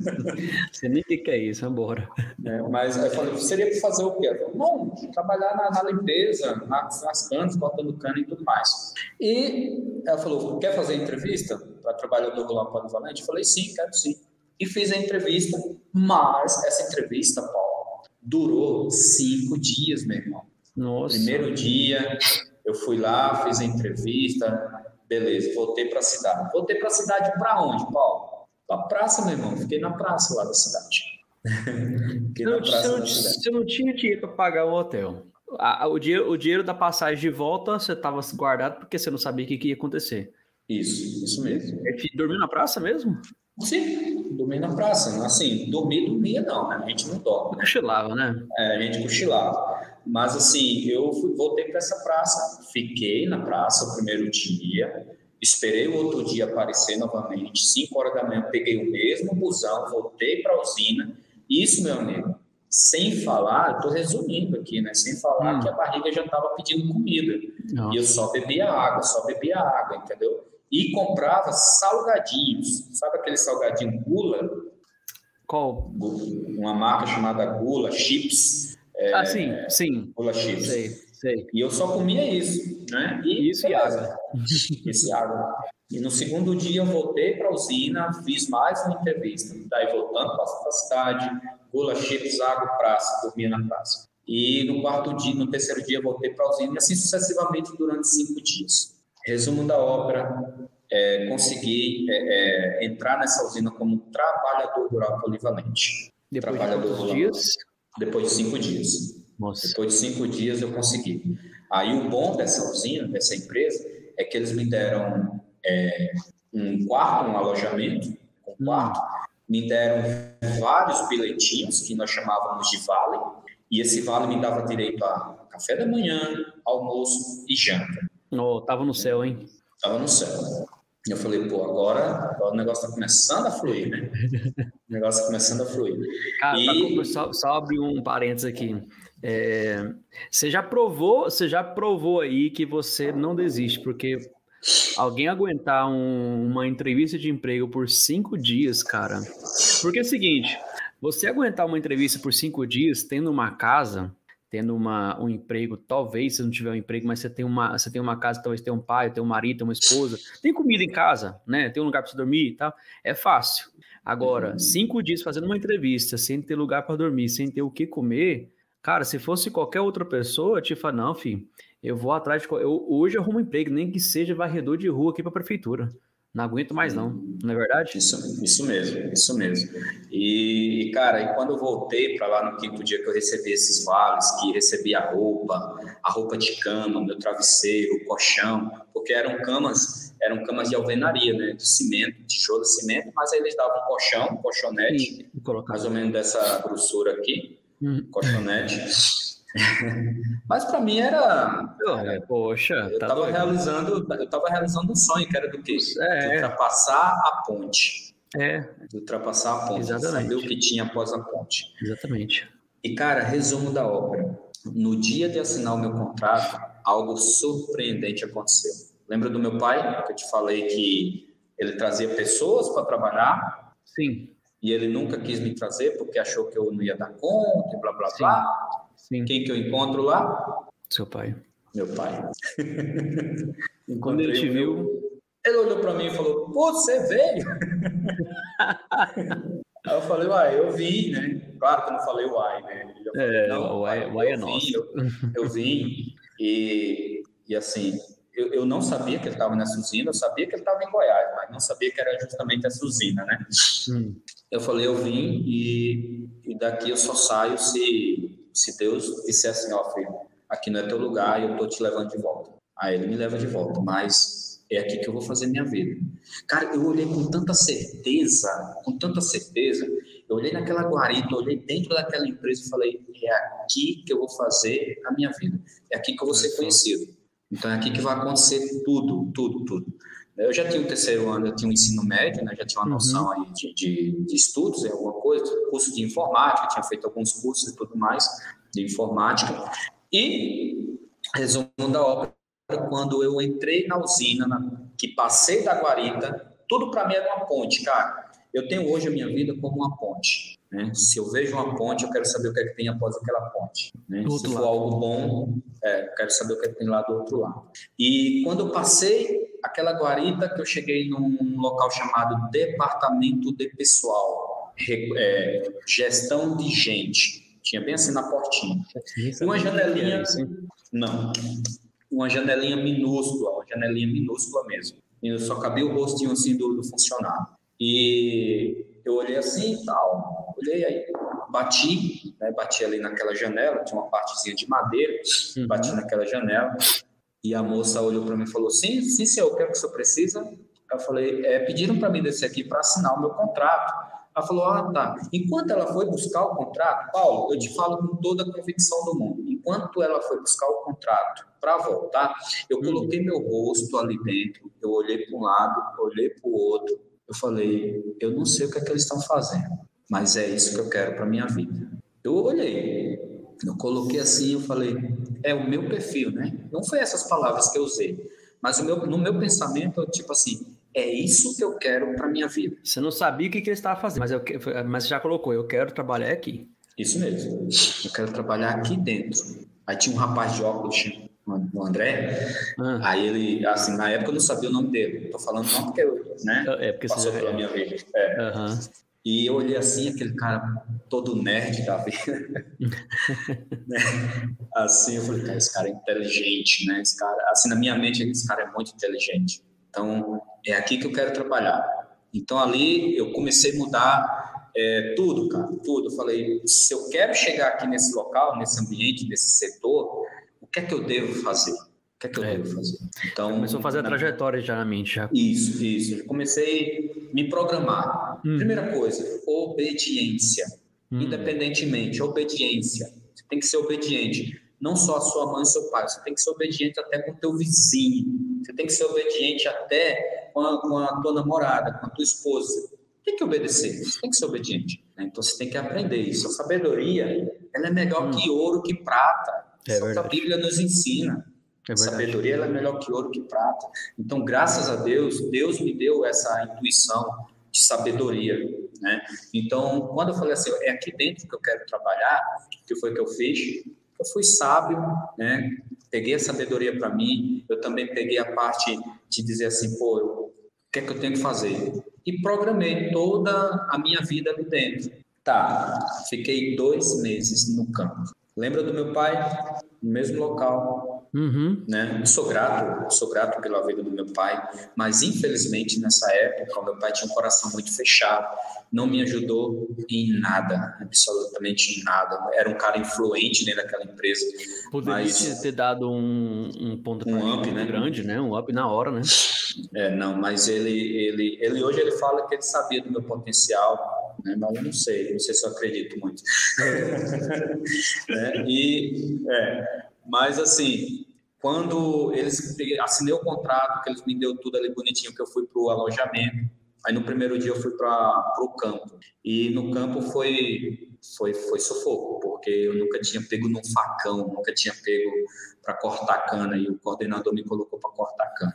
Você nem o que é isso, vambora. É, mas aí eu falei, seria para fazer o quê? Eu falei, não, trabalhar na, na limpeza, nas, nas canas, cortando cana e tudo mais. E ela falou, quer fazer entrevista para trabalhador rural polivalente? Eu falei, sim, quero sim. E fiz a entrevista, mas essa entrevista, Paulo, durou cinco dias, meu irmão. Nossa. Primeiro dia, eu fui lá, fiz a entrevista, Beleza, voltei para a cidade. Voltei para a cidade para onde, Paulo? Para a praça, meu irmão. Fiquei na praça lá da cidade. Não, praça você, não, da cidade. Você não tinha dinheiro para pagar o hotel. o, dinheiro, o dinheiro da passagem de volta você estava guardado porque você não sabia o que, que ia acontecer. Isso, isso mesmo. Dormiu na praça mesmo? Sim, dormi na praça. Assim, dormir, dormia não, né? A gente não dorme. Cochilava, né? É, a gente cochilava. Mas assim, eu fui, voltei para essa praça, fiquei na praça o primeiro dia, esperei o outro dia aparecer novamente, 5 horas da manhã, peguei o mesmo busão, voltei para a usina. Isso, meu amigo, sem falar, estou resumindo aqui, né? Sem falar hum. que a barriga já estava pedindo comida. Nossa. E eu só bebia água, só bebia água, entendeu? E comprava salgadinhos. Sabe aquele salgadinho Gula? Qual? Uma marca chamada Gula, Chips. É, ah, sim, sim. Pula chips. Sei, sei. E eu só comia isso, né? E, isso e água. Isso e água. E no segundo dia eu voltei para a usina, fiz mais uma entrevista. Daí voltando para a cidade, gula, chips, água, praça, dormia na praça. E no quarto dia, no terceiro dia, voltei para a usina e assim sucessivamente durante cinco dias. Resumo da obra, é, consegui é, é, entrar nessa usina como trabalhador rural polivalente. Depois trabalhador de dias? Depois de cinco dias. Nossa. Depois de cinco dias eu consegui. Aí o bom dessa usina, dessa empresa, é que eles me deram é, um quarto, um alojamento, um hum. quarto, me deram vários bilhetinhos que nós chamávamos de vale, e esse vale me dava direito a café da manhã, almoço e janta. Oh, tava no céu, hein? Tava no céu. Eu falei, pô, agora, agora o negócio está começando a fluir, né? O negócio está começando a fluir. Cara, e... Tá, só, só abrir um parênteses aqui. É, você já provou, você já provou aí que você não desiste, porque alguém aguentar um, uma entrevista de emprego por cinco dias, cara. Porque é o seguinte, você aguentar uma entrevista por cinco dias tendo uma casa, tendo uma, um emprego, talvez se não tiver um emprego, mas você tem uma, você tem uma casa, talvez tem um pai, tem um marido, tem uma esposa, tem comida em casa, né? Tem um lugar para você dormir e tal. É fácil. Agora, uhum. cinco dias fazendo uma entrevista, sem ter lugar para dormir, sem ter o que comer, cara, se fosse qualquer outra pessoa, eu te falo, não, filho, eu vou atrás de. Eu, hoje eu arrumo um emprego, nem que seja varredor de rua aqui para a prefeitura. Não aguento mais, não. Não é verdade? Isso, isso mesmo, isso mesmo. E, cara, e quando eu voltei para lá no quinto dia que eu recebi esses vales, que recebi a roupa, a roupa de cama, meu travesseiro, o colchão, porque eram camas, eram camas de alvenaria, né? De cimento, tijolo de cimento, mas aí eles davam um colchão, colchonete, mais ou menos dessa grossura aqui, hum. colchonete. Mas para mim era, é, Poxa, eu estava tá realizando, eu tava realizando um sonho que era do quê? É, de ultrapassar a ponte. É. De ultrapassar a ponte. Exatamente. Saber o que tinha após a ponte. Exatamente. E cara, resumo da obra. No dia de assinar o meu contrato, algo surpreendente aconteceu. Lembra do meu pai que eu te falei que ele trazia pessoas para trabalhar? Sim. E ele nunca quis me trazer porque achou que eu não ia dar conta, e blá blá Sim. blá. Sim. Quem que eu encontro lá? Seu pai. Meu pai. Quando ele te viu. Ele olhou para mim e falou: você veio? Aí eu falei, uai, eu vim, né? Claro que eu não falei uai, né? Falei, é, não, uai, uai é nosso. Eu, eu vim e, e assim, eu, eu não sabia que ele estava nessa usina, eu sabia que ele estava em Goiás, mas não sabia que era justamente essa usina, né? Hum. Eu falei, eu vim e, e daqui eu só saio se se Deus disser assim, ó filho, aqui não é teu lugar e eu tô te levando de volta. Aí ele me leva de volta, mas é aqui que eu vou fazer minha vida. Cara, eu olhei com tanta certeza, com tanta certeza, eu olhei naquela guarita, olhei dentro daquela empresa e falei, é aqui que eu vou fazer a minha vida, é aqui que eu vou ser conhecido. Então é aqui que vai acontecer tudo, tudo, tudo. Eu já tinha o terceiro ano, eu tinha o ensino médio, né? já tinha uma uhum. noção aí de, de, de estudos, alguma coisa, curso de informática, tinha feito alguns cursos e tudo mais de informática. E, resumo da obra, quando eu entrei na usina, na, que passei da guarita, tudo para mim era uma ponte, cara. Eu tenho hoje a minha vida como uma ponte. Né? Se eu vejo uma ponte, eu quero saber o que é que tem após aquela ponte. Né? Se for lado. algo bom, é, eu quero saber o que é que tem lá do outro lado. E quando eu passei aquela guarita, que eu cheguei num local chamado Departamento de Pessoal, é, Gestão de Gente. Tinha bem assim na portinha. Uma janelinha. Não. Uma janelinha minúscula, uma janelinha minúscula mesmo. E só cabia o rostinho assim do, do funcionário. E eu olhei assim e tal. Olhei aí, bati, né, bati ali naquela janela, tinha uma partezinha de madeira, uhum. bati naquela janela. E a moça olhou para mim e falou: Sim, sim, senhor, o que é que o senhor precisa? Eu falei: é, Pediram para mim descer aqui para assinar o meu contrato. Ela falou: Ah, tá. Enquanto ela foi buscar o contrato, Paulo, eu te falo com toda a convicção do mundo. Enquanto ela foi buscar o contrato para voltar, eu uhum. coloquei meu rosto ali dentro, eu olhei para um lado, olhei para o outro, eu falei, eu não sei o que é que eles estão fazendo, mas é isso que eu quero para minha vida. Eu olhei, eu coloquei assim, eu falei, é o meu perfil, né? Não foi essas palavras que eu usei, mas meu, no meu pensamento, tipo assim, é isso que eu quero para minha vida. Você não sabia o que, que ele estava fazendo, mas, eu, mas já colocou, eu quero trabalhar aqui. Isso mesmo, eu quero trabalhar aqui dentro. Aí tinha um rapaz de óculos, o André, ah. aí ele, assim, na época eu não sabia o nome dele, tô falando não porque, né, é porque passou pela é. minha vida. É. Uhum. E eu olhei assim, aquele cara todo nerd da vida, né? assim, eu falei, cara, esse cara é inteligente, né, esse cara, assim, na minha mente, esse cara é muito inteligente, então, é aqui que eu quero trabalhar. Então, ali, eu comecei a mudar é, tudo, cara, tudo. Eu falei, se eu quero chegar aqui nesse local, nesse ambiente, nesse setor, que é que eu devo fazer? O que é que eu é. devo fazer? Então, começou a fazer a trajetória já na mente. Já. Isso, isso. Eu comecei a me programar. Hum. Primeira coisa, obediência. Hum. Independentemente, obediência. Você tem que ser obediente. Não só a sua mãe e seu pai, você tem que ser obediente até com o teu vizinho. Você tem que ser obediente até com a, com a tua namorada, com a tua esposa. Tem que obedecer, você tem que ser obediente. Né? Então você tem que aprender isso. A sabedoria, ela é melhor hum. que ouro, que prata. É Só que a Bíblia nos ensina. É sabedoria é melhor que ouro que prata. Então, graças a Deus, Deus me deu essa intuição de sabedoria, né? Então, quando eu falei assim, é aqui dentro que eu quero trabalhar, que foi que eu fiz? Eu fui sábio, né? Peguei a sabedoria para mim. Eu também peguei a parte de dizer assim, pô, o que é que eu tenho que fazer? E programei toda a minha vida ali dentro. Tá, fiquei dois meses no campo. Lembra do meu pai? No mesmo local. Uhum. Né? Sou grato, sou grato pela vida do meu pai, mas infelizmente nessa época o meu pai tinha um coração muito fechado, não me ajudou em nada, absolutamente em nada. Era um cara influente dentro daquela empresa. Poderia mas... ter dado um, um ponto um up, né? grande, né? Um up na hora, né? É, não, mas ele, ele, ele hoje ele fala que ele sabia do meu potencial, né? mas eu não sei, não sei se eu acredito muito. né? E, é, mas assim, quando eles assinei o contrato, que eles me deu tudo ali bonitinho, que eu fui para o alojamento, aí no primeiro dia eu fui para o campo, e no campo foi, foi, foi sufoco, porque eu nunca tinha pego num facão, nunca tinha pego para cortar cana, e o coordenador me colocou para cortar cana.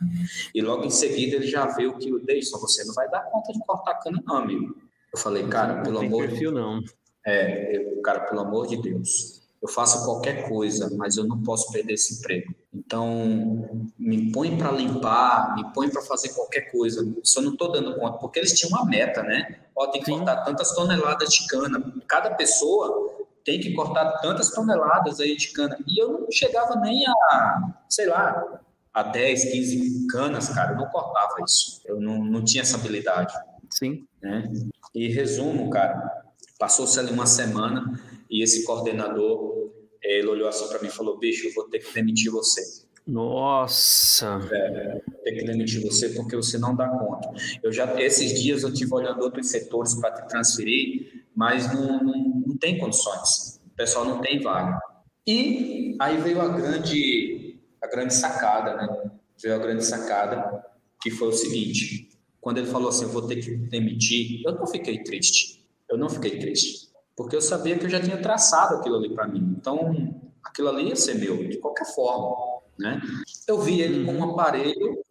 E logo em seguida ele já viu que, Deison, você não vai dar conta de cortar cana não, amigo eu falei, cara, pelo amor de não. É, eu, cara, pelo amor de Deus, eu faço qualquer coisa, mas eu não posso perder esse emprego. Então, me põe para limpar, me põe para fazer qualquer coisa. Só não estou dando conta, porque eles tinham uma meta, né? Ó, tem que Sim. cortar tantas toneladas de cana. Cada pessoa tem que cortar tantas toneladas aí de cana. E eu não chegava nem a, sei lá, a 10, 15 canas, cara. Eu não cortava isso. Eu não, não tinha essa habilidade. Sim. Né? E resumo, cara, passou-se ali uma semana e esse coordenador, ele olhou assim para mim e falou, bicho, eu vou ter que demitir você. Nossa! É, ter que demitir você porque você não dá conta. Eu já esses dias eu tive olhando outros setores para te transferir, mas não, não, não tem condições. O pessoal não tem vaga. E aí veio a grande a a grande sacada, né? Veio a grande sacada, que foi o seguinte: quando ele falou assim, eu vou ter que demitir, eu não fiquei triste. Eu não fiquei triste, porque eu sabia que eu já tinha traçado aquilo ali para mim. Então, aquilo ali ia ser meu, de qualquer forma, né? Eu vi ele com um aparelho,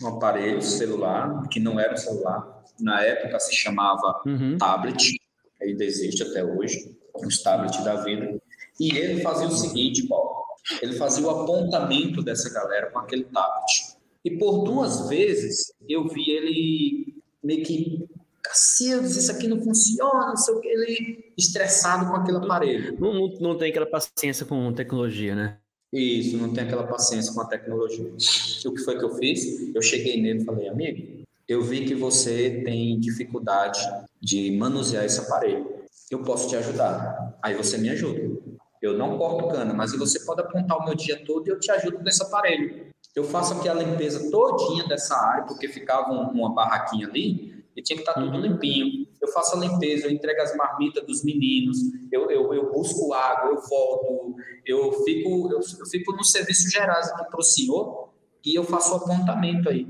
um aparelho celular, que não era um celular, na época se chamava uhum. tablet, ainda existe até hoje, os tablets da vida. E ele fazia o seguinte, Paulo, ele fazia o apontamento dessa galera com aquele tablet. E por duas vezes eu vi ele meio que Cacildes, isso aqui não funciona, não sei o que, ele estressado com aquele aparelho. Não, não, não tem aquela paciência com tecnologia, né? Isso, não tem aquela paciência com a tecnologia. O que foi que eu fiz? Eu cheguei nele e falei, amigo, eu vi que você tem dificuldade de manusear esse aparelho. Eu posso te ajudar. Aí você me ajuda. Eu não corto cana, mas você pode apontar o meu dia todo e eu te ajudo nesse aparelho. Eu faço aqui a limpeza todinha dessa área, porque ficava uma barraquinha ali e tinha que estar tudo uhum. limpinho. Eu faço a limpeza, eu entrego as marmitas dos meninos, eu, eu, eu busco água, eu volto, eu fico, eu, eu fico no serviço gerais aqui para o senhor e eu faço o apontamento aí.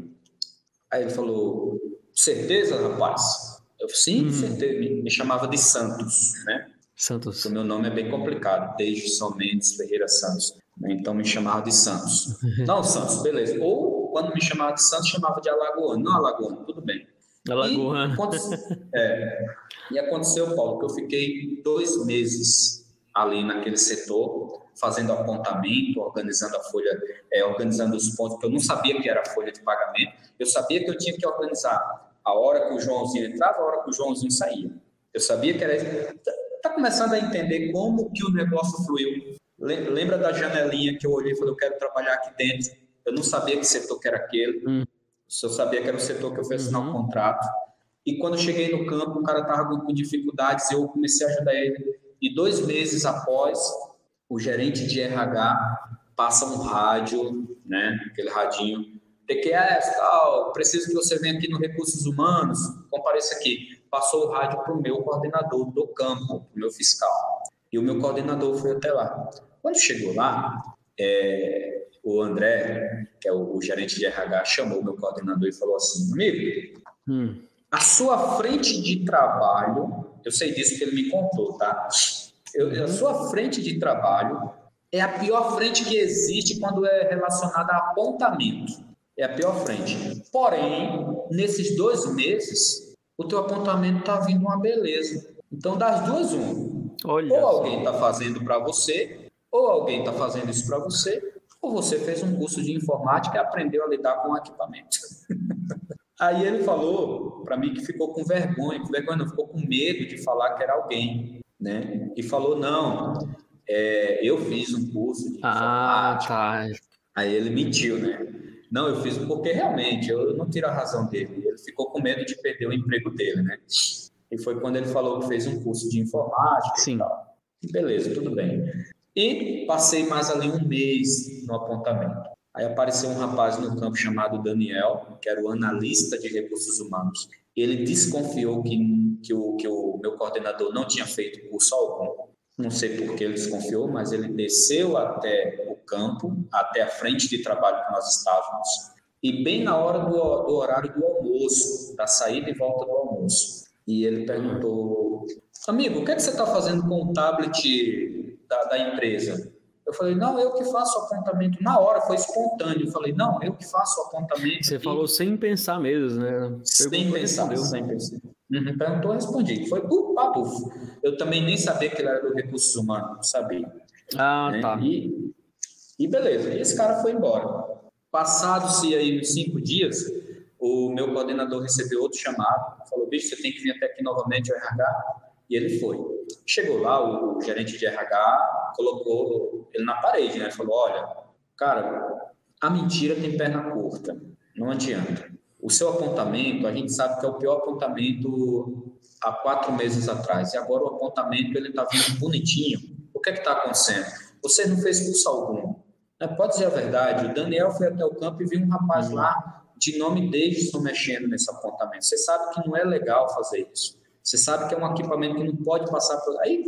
Aí ele falou, certeza, rapaz? Eu, sim, uhum. certeza. Me, me, chamava de Santos, né? Santos. O meu nome é bem complicado, desde São Mendes Ferreira Santos. Né? Então me chamava de Santos. Não, Santos, beleza. Ou quando me chamava de Santos, chamava de Alagoano. Não, Alagoano, tudo bem. E, é, e aconteceu, Paulo, que eu fiquei dois meses ali naquele setor, fazendo apontamento, organizando a folha, é, organizando os pontos, porque eu não sabia que era a folha de pagamento. Eu sabia que eu tinha que organizar a hora que o Joãozinho entrava, a hora que o Joãozinho saía. Eu sabia que era está começando a entender como que o negócio fluiu. Lembra da janelinha que eu olhei e falei, eu quero trabalhar aqui dentro. Eu não sabia que setor que era aquele. Hum. Eu sabia que era o setor que eu fui assinar uhum. um contrato. E quando cheguei no campo, o cara estava com dificuldades, eu comecei a ajudar ele. E dois meses após, o gerente de RH passa um rádio, né, aquele radinho, TQS, tal, preciso que você venha aqui no Recursos Humanos, compareça aqui passou o rádio para o meu coordenador do campo, o meu fiscal. E o meu coordenador foi até lá. Quando chegou lá, é, o André, que é o, o, gerente de RH, chamou o meu coordenador e falou assim: amigo, hum. a sua frente de trabalho, eu sei disso que ele me contou, tá? Eu, a sua frente de trabalho é a pior frente que existe quando é relacionada a apontamento. É a pior frente. Porém, nesses dois meses, o teu apontamento está vindo uma beleza. Então, das duas, uma. Olha ou alguém está fazendo para você, ou alguém está fazendo isso para você, ou você fez um curso de informática e aprendeu a lidar com equipamento. Aí ele falou para mim que ficou com vergonha, com vergonha não, ficou com medo de falar que era alguém, né? E falou, não, é, eu fiz um curso de ah, informática. Ah, tá. Aí ele mentiu, né? Não, eu fiz porque realmente eu não tiro a razão dele. Ele ficou com medo de perder o emprego dele, né? E foi quando ele falou que fez um curso de informática Sim. e. Beleza, tudo bem. E passei mais ali um mês no apontamento. Aí apareceu um rapaz no campo chamado Daniel, que era o analista de recursos humanos. Ele desconfiou que, que, o, que o meu coordenador não tinha feito curso algum. Não sei por que ele desconfiou, mas ele desceu até campo até a frente de trabalho que nós estávamos e bem na hora do, do horário do almoço, da saída e volta do almoço. E ele perguntou, amigo, o que, é que você está fazendo com o tablet da, da empresa? Eu falei, não, eu que faço o apontamento na hora, foi espontâneo. Eu falei, não, eu que faço o apontamento. Você falou sem pensar mesmo, né? Sem pensar, sem pensar. Uhum, perguntou, respondi. Foi uh, papo. Eu também nem sabia que ele era do recursos humanos, sabia. Ah, né? tá. E, e beleza, e esse cara foi embora. Passados-se aí uns cinco dias, o meu coordenador recebeu outro chamado, falou, bicho, você tem que vir até aqui novamente, o RH, e ele foi. Chegou lá, o, gerente de RH colocou ele na parede, né? Falou, olha, cara, a mentira tem perna curta, não adianta. O seu apontamento, a gente sabe que é o pior apontamento há quatro meses atrás, e agora o apontamento ele está vindo bonitinho. O que é que está acontecendo? Você não fez curso algum. É, pode dizer a verdade, o Daniel foi até o campo e viu um rapaz lá de nome Davidson mexendo nesse apontamento. Você sabe que não é legal fazer isso. Você sabe que é um equipamento que não pode passar por. Aí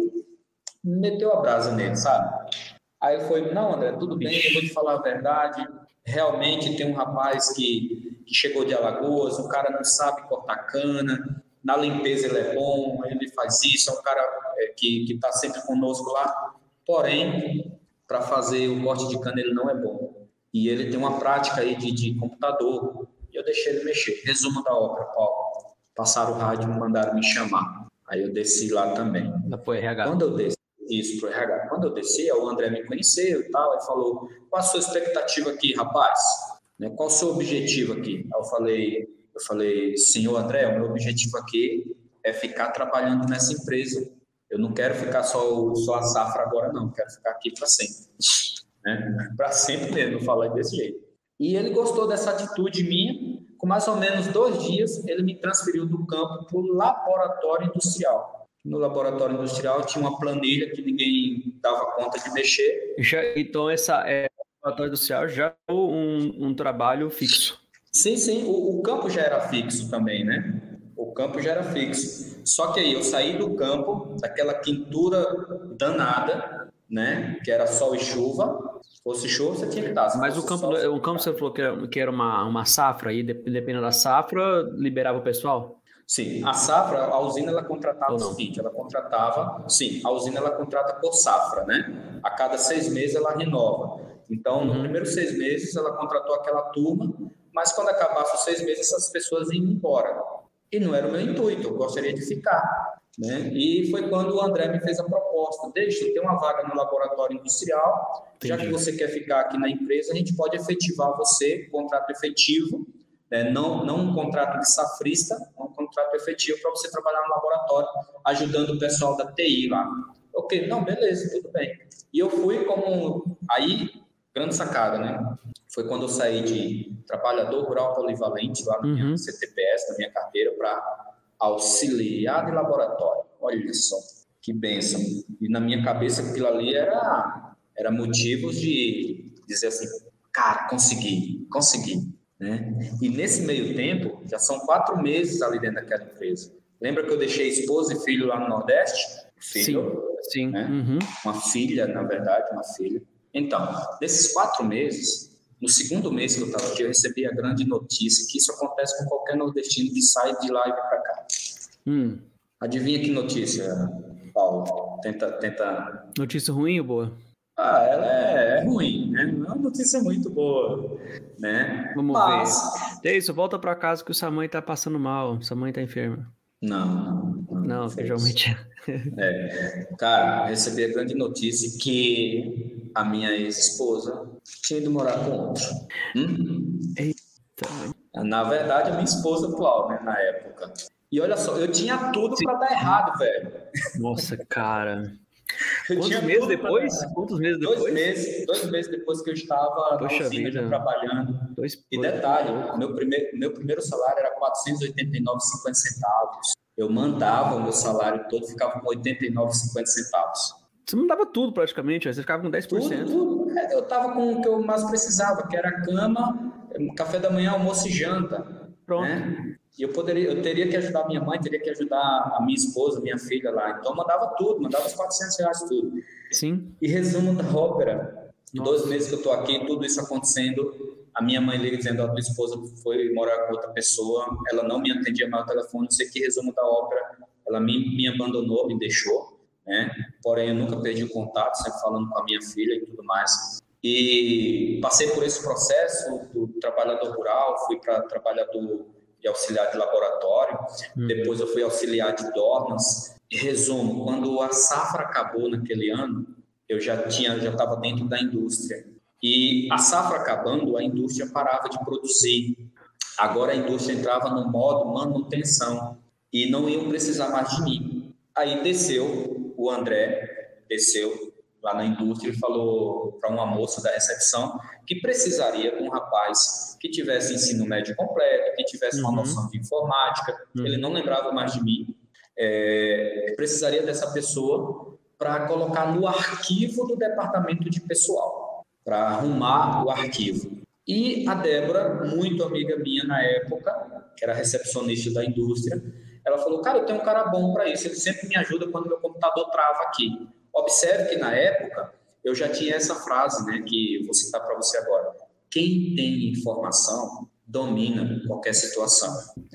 meteu a brasa nele, sabe? Aí foi, não, André, tudo bem, eu vou te falar a verdade. Realmente tem um rapaz que, que chegou de Alagoas, o cara não sabe cortar cana, na limpeza ele é bom, ele faz isso, é um cara é, que está sempre conosco lá. Porém, para fazer o corte de cana ele não é bom. E ele tem uma prática aí de, de computador. E eu deixei ele mexer. Resumo da obra, Paulo. Passaram o rádio e mandaram me chamar. Aí eu desci lá também. Foi RH. Quando eu desci, isso, pro RH. Quando eu desci, o André me conheceu e tal, e falou, qual a sua expectativa aqui, rapaz? Né, qual o seu objetivo aqui? Aí eu falei, eu falei, senhor André, o meu objetivo aqui é ficar trabalhando nessa empresa. Eu não quero ficar só, só a safra agora, não. Eu quero ficar aqui para sempre. Né? Para sempre mesmo, falei desse jeito. E ele gostou dessa atitude minha. Com mais ou menos dois dias, ele me transferiu do campo para o laboratório industrial. No laboratório industrial tinha uma planilha que ninguém dava conta de mexer. Já, então, essa é, laboratório industrial já é um, um trabalho fixo. Sim, sim. O, o campo já era fixo também, né? O campo já era fixo. Só que aí eu saí do campo, daquela quintura danada, né? Que era sol e chuva. Se fosse chuva, você tinha que estar. Mas o campo, sol, o campo você falou que era, uma, uma safra, e dependendo da safra, liberava o pessoal? Sim, a safra, a usina ela contratava o seguinte, ela contratava, sim, a usina ela contrata por safra, né? A cada seis meses ela renova. Então, uhum. nos primeiros seis meses ela contratou aquela turma, mas quando acabasse os seis meses essas pessoas iam embora. E não era o meu intuito, eu gostaria de ficar. Né? E foi quando o André me fez a proposta: deixa, tem uma vaga no laboratório industrial, Entendi. já que você quer ficar aqui na empresa, a gente pode efetivar você, contrato efetivo, né? não, não um contrato de safrista, um contrato efetivo para você trabalhar no laboratório, ajudando o pessoal da TI lá. Ok, não, beleza, tudo bem. E eu fui como. Aí, grande sacada, né? Foi quando eu saí de trabalhador rural polivalente lá no uhum. CTPS, na minha carteira, para auxiliar de laboratório. Olha só, que benção. E na minha cabeça aquilo ali era, era motivos de dizer assim, cara, consegui, consegui. Né? E nesse meio tempo, já são quatro meses ali dentro daquela empresa. Lembra que eu deixei esposa e filho lá no Nordeste? Filho, sim, sim. Né? Uhum. Uma filha, na verdade, uma filha. Então, nesses quatro meses, no segundo mês que eu estava aqui, eu recebi a grande notícia que isso acontece com qualquer nordestino que sai de lá e vai para cá. Hum. Adivinha que notícia, Paulo? Tenta, tenta. Notícia ruim ou boa? Ah, ela é, é ruim, né? Não é uma notícia muito boa, né? Vamos Mas... ver. É isso, volta para casa que o sua mãe tá passando mal, sua mãe tá enferma. Não, não. Não, geralmente é. Cara, recebi a grande notícia que a minha ex-esposa tinha ido morar com outro. Hum? Eita. Na verdade, a minha esposa atual, né, na época. E olha só, eu tinha tudo para dar errado, velho. Nossa, cara. Quantos meses depois? Pra... Quantos meses depois? Dois meses, dois meses depois que eu estava Poxa na vida. trabalhando. Dois... E detalhe, meu primeiro, meu primeiro salário era 489,50 centavos. Eu mandava o meu salário todo, ficava com 89,50 centavos. Você mandava tudo praticamente, você ficava com 10%. Tudo, tudo. É, eu estava com o que eu mais precisava, que era cama, café da manhã, almoço e janta. Pronto. Né? E eu poderia, eu teria que ajudar minha mãe, teria que ajudar a minha esposa, minha filha lá. Então eu mandava tudo, mandava os 400 reais tudo. Sim. E resumo da ópera, Nossa. dois meses que eu estou aqui, tudo isso acontecendo, a minha mãe liga dizendo, a tua esposa foi morar com outra pessoa, ela não me atendia mais ao telefone, não sei que resumo da ópera, ela me, me abandonou, me deixou, né? Porém, eu nunca perdi o contato, sempre falando com a minha filha e tudo mais. E passei por esse processo do trabalhador rural, fui para trabalhador de auxiliar de laboratório, uhum. depois eu fui auxiliar de dormas. Resumo, quando a safra acabou naquele ano, eu já tinha, já estava dentro da indústria. E a safra acabando, a indústria parava de produzir. Agora a indústria entrava no modo manutenção e não iam precisar mais de mim. Aí desceu o André, desceu lá na indústria e falou para uma moça da recepção que precisaria de um rapaz que tivesse ensino médio completo, que tivesse uma uhum. noção de informática. Uhum. Ele não lembrava mais de mim. É, precisaria dessa pessoa para colocar no arquivo do departamento de pessoal, para arrumar o arquivo. E a Débora, muito amiga minha na época, que era recepcionista da indústria, ela falou: Cara, eu tenho um cara bom para isso, ele sempre me ajuda quando meu computador trava aqui. Observe que na época eu já tinha essa frase, né, que vou citar para você agora. Quem tem informação domina qualquer situação.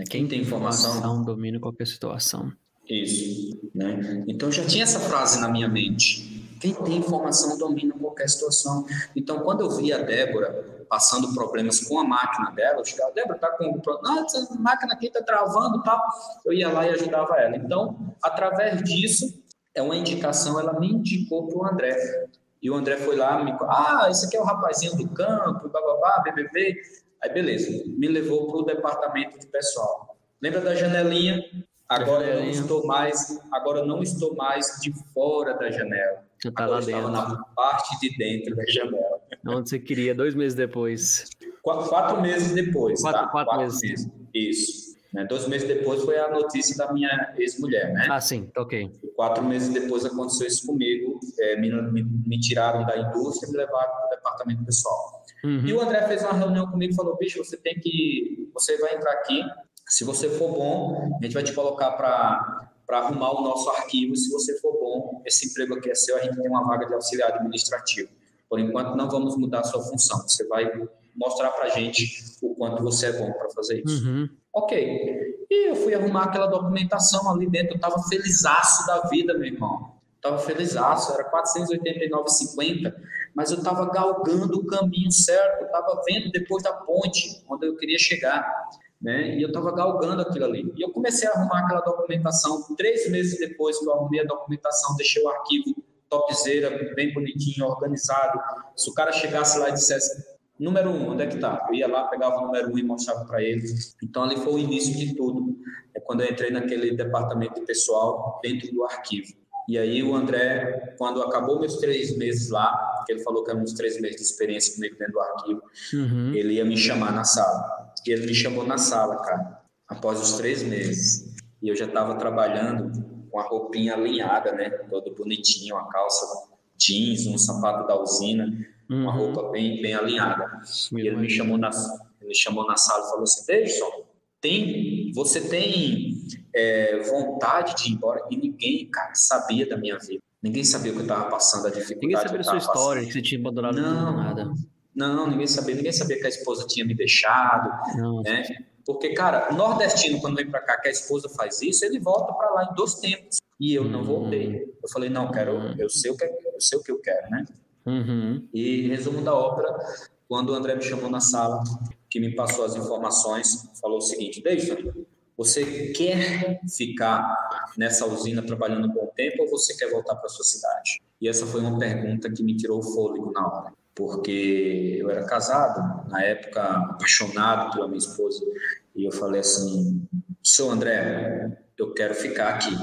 Quem tem informação domina qualquer situação. Isso, né? Então já tinha essa frase na minha mente. Quem tem informação domina qualquer situação. Então, quando eu vi a Débora passando problemas com a máquina dela, eu chegava, Débora, tá com. Ah, essa máquina aqui tá travando, tá? Eu ia lá e ajudava ela. Então, através disso, é uma indicação, ela me indicou para o André. E o André foi lá, me ah, esse aqui é o rapazinho do campo, bababá, BBB. Aí, beleza, me levou para o departamento de pessoal. Lembra da janelinha? Agora eu não estou mais, agora não estou mais de fora da janela. Você tá lá dentro. na parte de dentro da janela. Onde você queria, dois meses depois. Quatro, quatro meses depois. Quatro, tá? quatro, quatro meses. meses. Isso. Né? Dois meses depois foi a notícia da minha ex-mulher, né? Ah, sim, ok. Quatro meses depois aconteceu isso comigo. É, me, me, me, tiraram da indústria e me levaram para o departamento pessoal. Uhum. E o André fez uma reunião comigo e falou: bicho, você tem que. Você vai entrar aqui se você for bom, a gente vai te colocar para arrumar o nosso arquivo. Se você for bom, esse emprego aqui é seu, a gente tem uma vaga de auxiliar administrativo. Por enquanto, não vamos mudar a sua função. Você vai mostrar para a gente o quanto você é bom para fazer isso. Uhum. Ok. E eu fui arrumar aquela documentação ali dentro. Eu estava felizaço da vida, meu irmão. Estava felizaço, era 489,50, mas eu estava galgando o caminho certo, eu estava vendo depois da ponte, onde eu queria chegar né? E eu estava galgando aquilo ali. E eu comecei a arrumar aquela documentação. Três meses depois que eu arrumei a documentação, deixei o arquivo topzera, bem bonitinho, organizado. Se o cara chegasse lá e dissesse número um, onde é que tá? Eu ia lá, pegava o número um e mostrava para ele. Então ali foi o início de tudo. É quando eu entrei naquele departamento pessoal dentro do arquivo. E aí o André, quando acabou meus três meses lá, que ele falou que eram uns três meses de experiência comigo dentro do arquivo, uhum. ele ia me chamar na sala. E ele me chamou na sala, cara, após os três meses. E eu já estava trabalhando com a roupinha alinhada, né? Todo bonitinho, a calça jeans, um sapato da usina, uhum. uma roupa bem, bem alinhada. e ele me chamou na, ele me chamou na sala e falou assim: Davidson, tem, você tem é, vontade de ir embora? E ninguém, cara, sabia da minha vida. Ninguém sabia o que eu estava passando, a dificuldade. Ninguém sabia da sua história, passando. que você tinha abandonado não, nada. Não, ninguém sabia, ninguém sabia que a esposa tinha me deixado, não. né? Porque, cara, o nordestino, quando vem para cá, que a esposa faz isso, ele volta para lá em dois tempos. E eu não voltei. Hum. Eu falei, não, quero, hum. eu sei o que, eu sei o que eu quero, né? Uhum. E resumo da ópera, quando o André me chamou na sala, que me passou as informações, falou o seguinte, David, você quer ficar nessa usina trabalhando um bom tempo ou você quer voltar para sua cidade? E essa foi uma pergunta que me tirou o fôlego na hora porque eu era casado, na época apaixonado pela minha esposa, e eu falei assim: seu André, eu quero ficar aqui.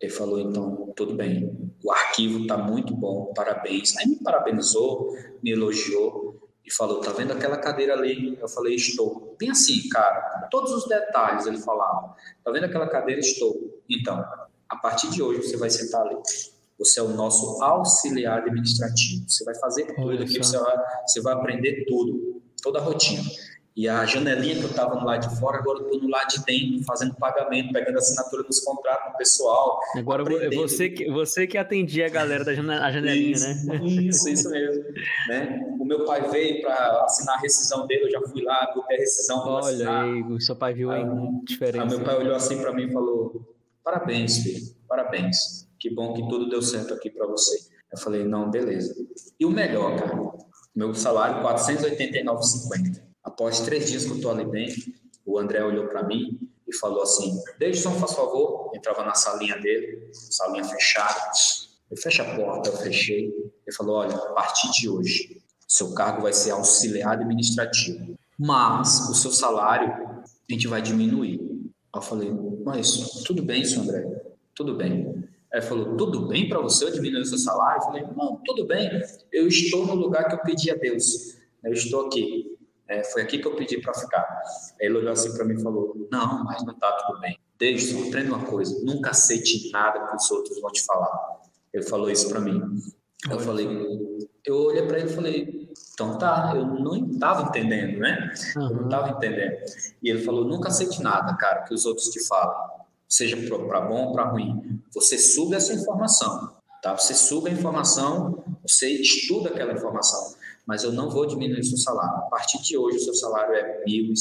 Ele falou: então, tudo bem, o arquivo está muito bom, parabéns. Aí me parabenizou, me elogiou e falou: tá vendo aquela cadeira ali? Eu falei: estou. Bem assim, cara, todos os detalhes ele falava: tá vendo aquela cadeira? Estou. Então, a partir de hoje você vai sentar ali. Você é o nosso auxiliar administrativo. Você vai fazer tudo aqui, você vai, você vai aprender tudo, toda a rotina. E a janelinha que eu estava no lado de fora, agora eu estou no lado de dentro, fazendo pagamento, pegando assinatura dos contratos do pessoal. Agora é você que, você que atendia a galera da janelinha, isso, né? Isso, isso mesmo. né? O meu pai veio para assinar a rescisão dele, eu já fui lá, botei a rescisão. Olha aí, o seu pai viu aí, a diferença. Aí meu pai olhou assim para mim e falou: parabéns, filho, parabéns que bom que tudo deu certo aqui para você. Eu falei, não, beleza. E o melhor, cara, meu salário 489,50. Após três dias que eu tô ali dentro, o André olhou para mim e falou assim, Davidson, faz favor. Entrava na salinha dele, salinha fechada. Eu fecho a porta, eu fechei. Ele falou, olha, a partir de hoje, seu cargo vai ser auxiliar administrativo, mas o seu salário a gente vai diminuir. Eu falei, mas tudo bem, senhor André, tudo bem. Aí falou, tudo bem para você eu diminuir o seu salário? Eu falei, não, tudo bem, eu estou no lugar que eu pedi a Deus, eu estou aqui, é, foi aqui que eu pedi para ficar. Ele olhou assim para mim e falou, não, mas não está tudo bem. Deixa, aprenda uma coisa, nunca aceite nada que os outros vão te falar. Ele falou isso para mim. Eu falei, eu olhei para ele e falei, então tá, eu não estava entendendo, né? Eu não estava entendendo. E ele falou, nunca aceite nada, cara, que os outros te falam seja para bom ou para ruim. Você suga essa informação, Tá? Você suga a informação, você estuda aquela informação, mas eu não vou diminuir seu salário. A partir de hoje, o seu salário é R$ 1.054.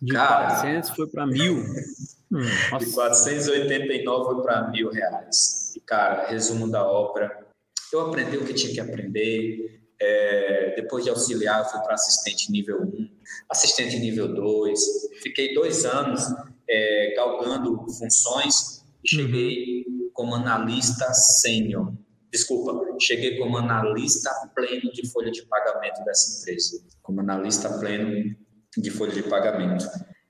De Cara, 400 foi para mil. Hum, de 489 foi para mil reais. E, cara, resumo da obra. Eu aprendi o que tinha que aprender. É, depois de auxiliar, eu fui para assistente nível 1, assistente nível 2. Fiquei dois anos é, galgando funções e cheguei uhum. como analista sênior. Desculpa, cheguei como analista pleno de folha de pagamento dessa empresa. Como analista pleno de folha de pagamento.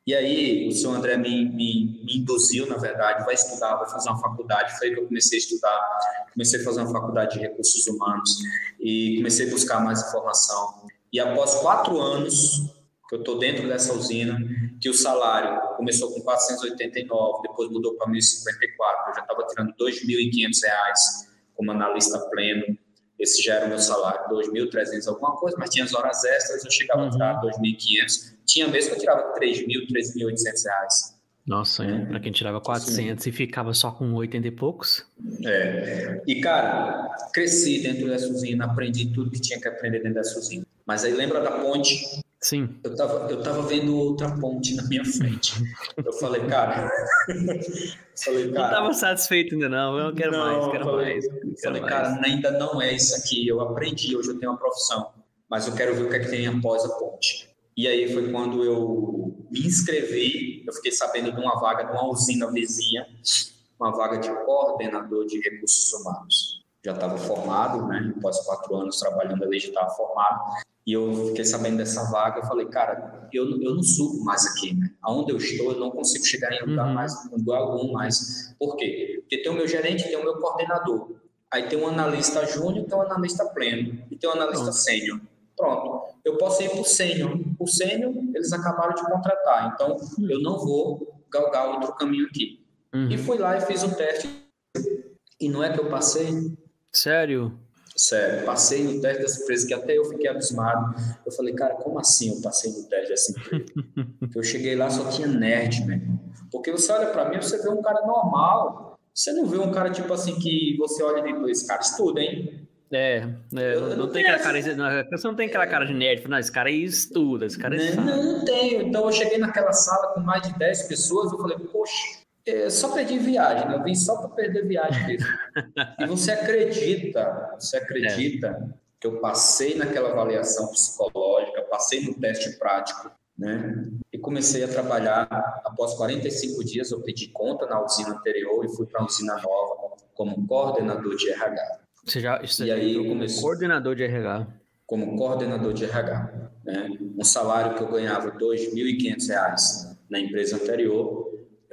E aí, o senhor André me, me, me, induziu, na verdade, vai estudar, vai fazer uma faculdade. Foi aí que eu comecei a estudar, comecei a fazer uma faculdade de recursos humanos e comecei a buscar mais informação. E após quatro anos que eu estou dentro dessa usina, que o salário começou com 489, depois mudou para 1.054, eu já estava tirando R$ 2.500 como analista pleno, esse já era o meu salário, 2.300 alguma coisa, mas tinha as horas extras, eu chegava uhum. a tirar 2.500. Tinha mês que eu tirava 3.000, 3.800 reais. Nossa, é. para quem tirava 400 Sim. e ficava só com 80 e poucos. É. E, cara, cresci dentro dessa usina, aprendi tudo que tinha que aprender dentro dessa usina. Mas aí lembra da ponte? Sim. Eu tava, eu tava vendo outra ponte na minha frente. Eu falei, cara. falei, cara. Não tava satisfeito ainda, não. Eu quero não, mais, quero falei, mais. Quero falei, mais. cara, ainda não é isso aqui. Eu aprendi, hoje eu tenho uma profissão. Mas eu quero ver o que é que tem após a ponte. E aí foi quando eu me inscrevi. Eu fiquei sabendo de uma vaga de uma usina vizinha, uma vaga de coordenador de recursos humanos. Já estava formado, né? Após quatro anos trabalhando ali, já estava formado. E eu fiquei sabendo dessa vaga, eu falei, cara, eu, eu não subo mais aqui, né? Aonde eu estou, eu não consigo chegar em lugar, uhum. mais, lugar algum mais. Por quê? Porque tem o meu gerente, tem o meu coordenador. Aí tem um analista júnior, tem um analista pleno e tem um analista sênior. Pronto. Eu posso ir para o sênior. O sênior, eles acabaram de contratar. Então, uhum. eu não vou galgar outro caminho aqui. Uhum. E fui lá e fiz o teste. E não é que eu passei. Sério? Sério, passei no teste dessa empresa que até eu fiquei abismado. Eu falei, cara, como assim eu passei no teste dessa empresa? eu cheguei lá só tinha nerd, meu Porque você olha para mim, você vê um cara normal. Você não vê um cara tipo assim que você olha e esse cara estuda, hein? É, é eu, não, não tem aquela cara, você não tem aquela cara de nerd, não, esse cara aí estuda, esse cara é não, não, não tenho. Então eu cheguei naquela sala com mais de 10 pessoas, eu falei, poxa, é, só perdi viagem, né? eu vim só para perder viagem mesmo. e você acredita, você acredita é. que eu passei naquela avaliação psicológica, passei no teste prático, né? E comecei a trabalhar. Após 45 dias, eu pedi conta na usina anterior e fui para a usina nova como coordenador de RH. Você já, você e aí eu comecei coordenador de RH? Como coordenador de RH, né? Um salário que eu ganhava R$ 2.500 na empresa anterior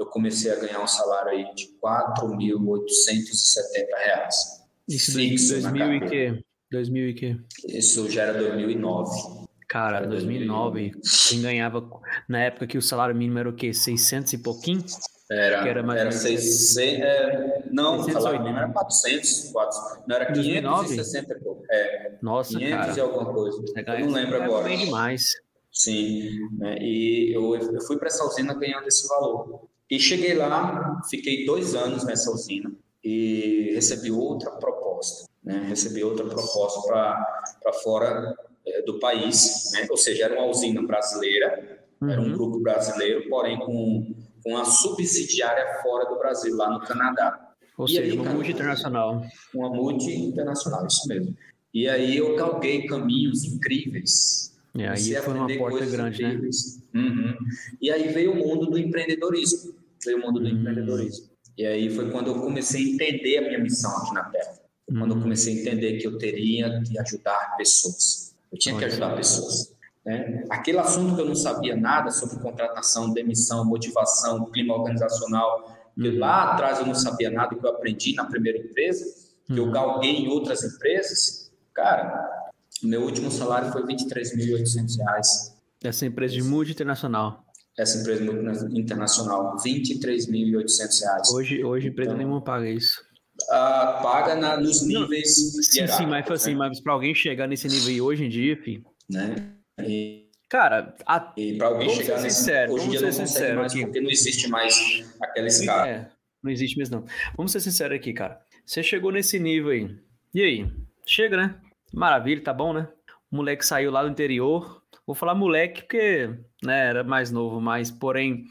eu comecei a ganhar um salário aí de R$ 4.870. Isso fixo 2000 e quê? 2000 e quê? Isso já era 2009. Cara, era 2009, 2009, quem ganhava na época que o salário mínimo era o quê? 600 e pouquinho? Era, era, mais era 600, é, não, 680. o salário mínimo era 400, 400 não era 560 e pouco. É, Nossa, 500 cara. e alguma coisa. eu não lembro agora. bem demais. Sim, né, e eu, eu fui para essa usina ganhando esse valor. E cheguei lá, fiquei dois anos nessa usina e recebi outra proposta, né? Recebi outra proposta para fora é, do país, né? Ou seja, era uma usina brasileira, uhum. era um uhum. grupo brasileiro, porém com, com uma subsidiária fora do Brasil, lá no Canadá. Ou e seja, aí, uma multi internacional. Uma multi internacional, isso mesmo. E aí eu galguei caminhos incríveis e aí foi uma porta grande, né? Uhum. E aí veio o mundo do empreendedorismo. Veio o mundo do uhum. empreendedorismo. E aí foi quando eu comecei a entender a minha missão aqui na Terra. Foi quando eu uhum. comecei a entender que eu teria que ajudar pessoas. Eu tinha que ajudar pessoas. Né? Aquele assunto que eu não sabia nada sobre contratação, demissão, motivação, clima organizacional, que uhum. lá atrás eu não sabia nada que eu aprendi na primeira empresa, que eu galguei em outras empresas, cara, meu último salário foi R$ 23.800. Essa empresa de multinacional. Essa empresa internacional, R$ 23.800. Hoje, hoje empresa então, nenhuma paga isso. Uh, paga na, nos níveis. Sim, sim, mas assim, né? mas para alguém chegar nesse nível hoje em dia, filho. Né? E, Cara, a... e para alguém chegar nesse sincero, hoje em dia não consegue mais aqui. porque não existe mais aquela escala. É, não existe mesmo não. Vamos ser sinceros aqui, cara. você chegou nesse nível aí. E aí? Chega, né? Maravilha, tá bom, né? O moleque saiu lá do interior. Vou falar moleque porque, né, era mais novo, mas porém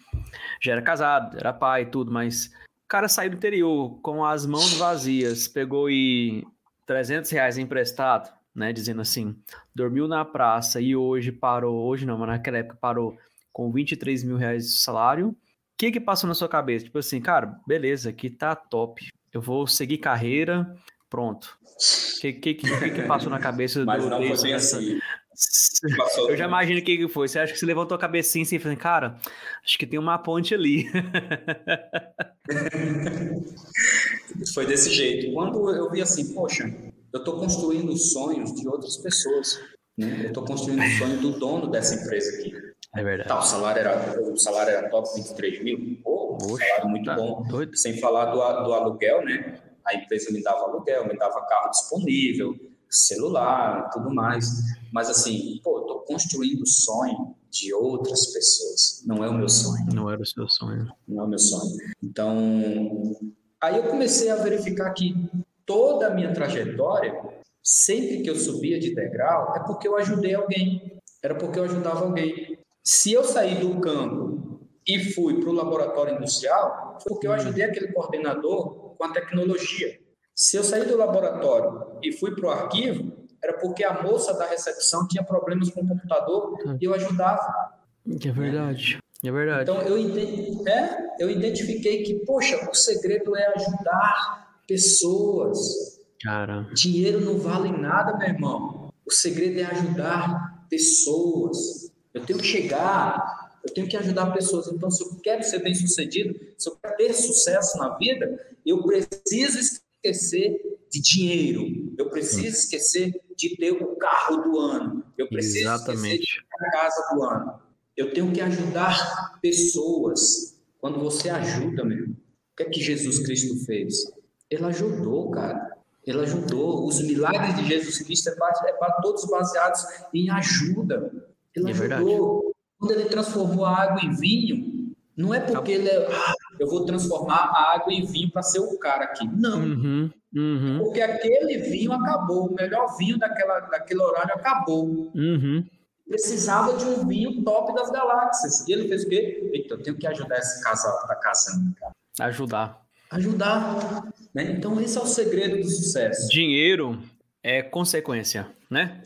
já era casado, era pai e tudo, mas o cara saiu do interior com as mãos vazias, pegou e 300 reais emprestado, né, dizendo assim, dormiu na praça e hoje parou, hoje não, mas naquela época parou com 23 mil reais de salário. O que que passou na sua cabeça? Tipo assim, cara, beleza, aqui tá top, eu vou seguir carreira, pronto. O que, que, que, que, passou na cabeça Mas do não foi bem assim. Eu já imagino o que, que foi. Você acha que você levantou a cabecinha assim e falou, cara, acho que tem uma ponte ali. foi desse jeito. Quando eu vi assim, poxa, eu estou construindo os sonhos de outras pessoas. Né? Eu estou construindo o sonho do dono dessa empresa aqui. É verdade. Tá, o, salário era, o salário era top 23 mil. Pô, um salário muito tá bom. Doido. Sem falar do, do aluguel, né? A empresa me dava aluguel, me dava carro disponível, celular, tudo mais. Mas assim, pô, eu tô construindo o sonho de outras pessoas. Não é o meu sonho. Não era o seu sonho. Não é o meu sonho. Então, aí eu comecei a verificar que toda a minha trajetória, sempre que eu subia de degrau, é porque eu ajudei alguém. Era porque eu ajudava alguém. Se eu sair do campo e fui para o laboratório industrial, foi porque eu ajudei aquele coordenador com a tecnologia. Se eu sair do laboratório e fui para o arquivo, era porque a moça da recepção tinha problemas com o computador e eu ajudava. É verdade. É verdade. Então eu, é, eu identifiquei que, poxa, o segredo é ajudar pessoas. Cara. Dinheiro não vale nada, meu irmão. O segredo é ajudar pessoas. Eu tenho que chegar, eu tenho que ajudar pessoas. Então, se eu quero ser bem sucedido, se eu quero ter sucesso na vida, eu preciso esquecer de dinheiro. Eu preciso esquecer de ter o carro do ano. Eu preciso Exatamente. esquecer de ter a casa do ano. Eu tenho que ajudar pessoas. Quando você ajuda, meu, o que é que Jesus Cristo fez? Ele ajudou, cara. Ele ajudou. Os milagres de Jesus Cristo é para, é todos baseados em ajuda. Ele é ajudou. Verdade. Quando ele transformou a água em vinho, não é porque ele é, ah, eu vou transformar a água em vinho para ser o cara aqui. Não. Uhum, uhum. Porque aquele vinho acabou, o melhor vinho daquela, daquele horário acabou. Uhum. Precisava de um vinho top das galáxias. E ele fez o quê? Eita, eu tenho que ajudar esse casal que está casando, cara. Ajudar. Ajudar. Né? Então, esse é o segredo do sucesso. Dinheiro é consequência, né?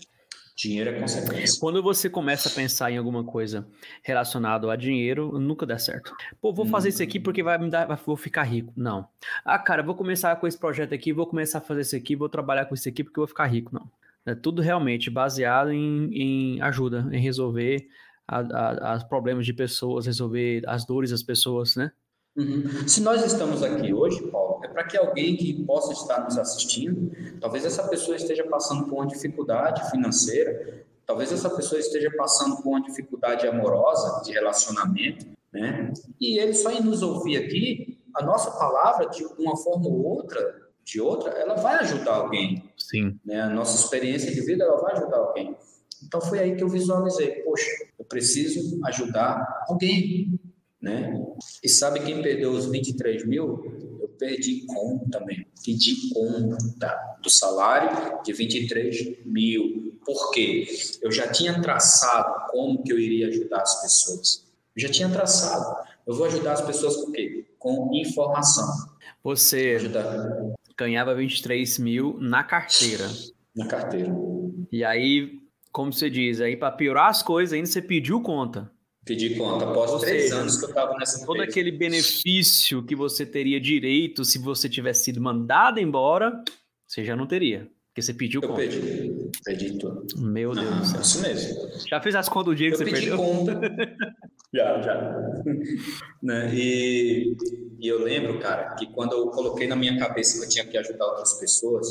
Dinheiro é consequência. Quando você começa a pensar em alguma coisa relacionada a dinheiro, nunca dá certo. Pô, vou fazer isso aqui porque vai me dar, vou ficar rico. Não. Ah, cara, vou começar com esse projeto aqui, vou começar a fazer isso aqui, vou trabalhar com isso aqui porque eu vou ficar rico. Não. É tudo realmente baseado em, em ajuda, em resolver os problemas de pessoas, resolver as dores das pessoas, né? Uhum. Se nós estamos aqui hoje, Paulo, é para que alguém que possa estar nos assistindo, talvez essa pessoa esteja passando por uma dificuldade financeira, talvez essa pessoa esteja passando por uma dificuldade amorosa, de relacionamento, né? E ele só em nos ouvir aqui, a nossa palavra, de uma forma ou outra, de outra, ela vai ajudar alguém. Sim. Né? A nossa experiência de vida, ela vai ajudar alguém. Então foi aí que eu visualizei, poxa, eu preciso ajudar alguém, né? E sabe quem perdeu os 23 mil? Eu perdi conta também. Pedi conta do salário de 23 mil. Por quê? Eu já tinha traçado como que eu iria ajudar as pessoas. Eu já tinha traçado. Eu vou ajudar as pessoas com quê? Com informação. Você ganhava 23 mil na carteira. Na carteira. E aí, como você diz, aí para piorar as coisas ainda você pediu conta. Pedi conta após Ou três seja, anos que eu estava nessa Todo aquele benefício que você teria direito se você tivesse sido mandado embora, você já não teria. Porque você pediu eu conta. Eu pedi. Pedi tudo. Meu Deus do céu. Isso mesmo. Já fez as contas do dia eu que você pedi perdeu? conta. já, já. né? e, e eu lembro, cara, que quando eu coloquei na minha cabeça que eu tinha que ajudar outras pessoas,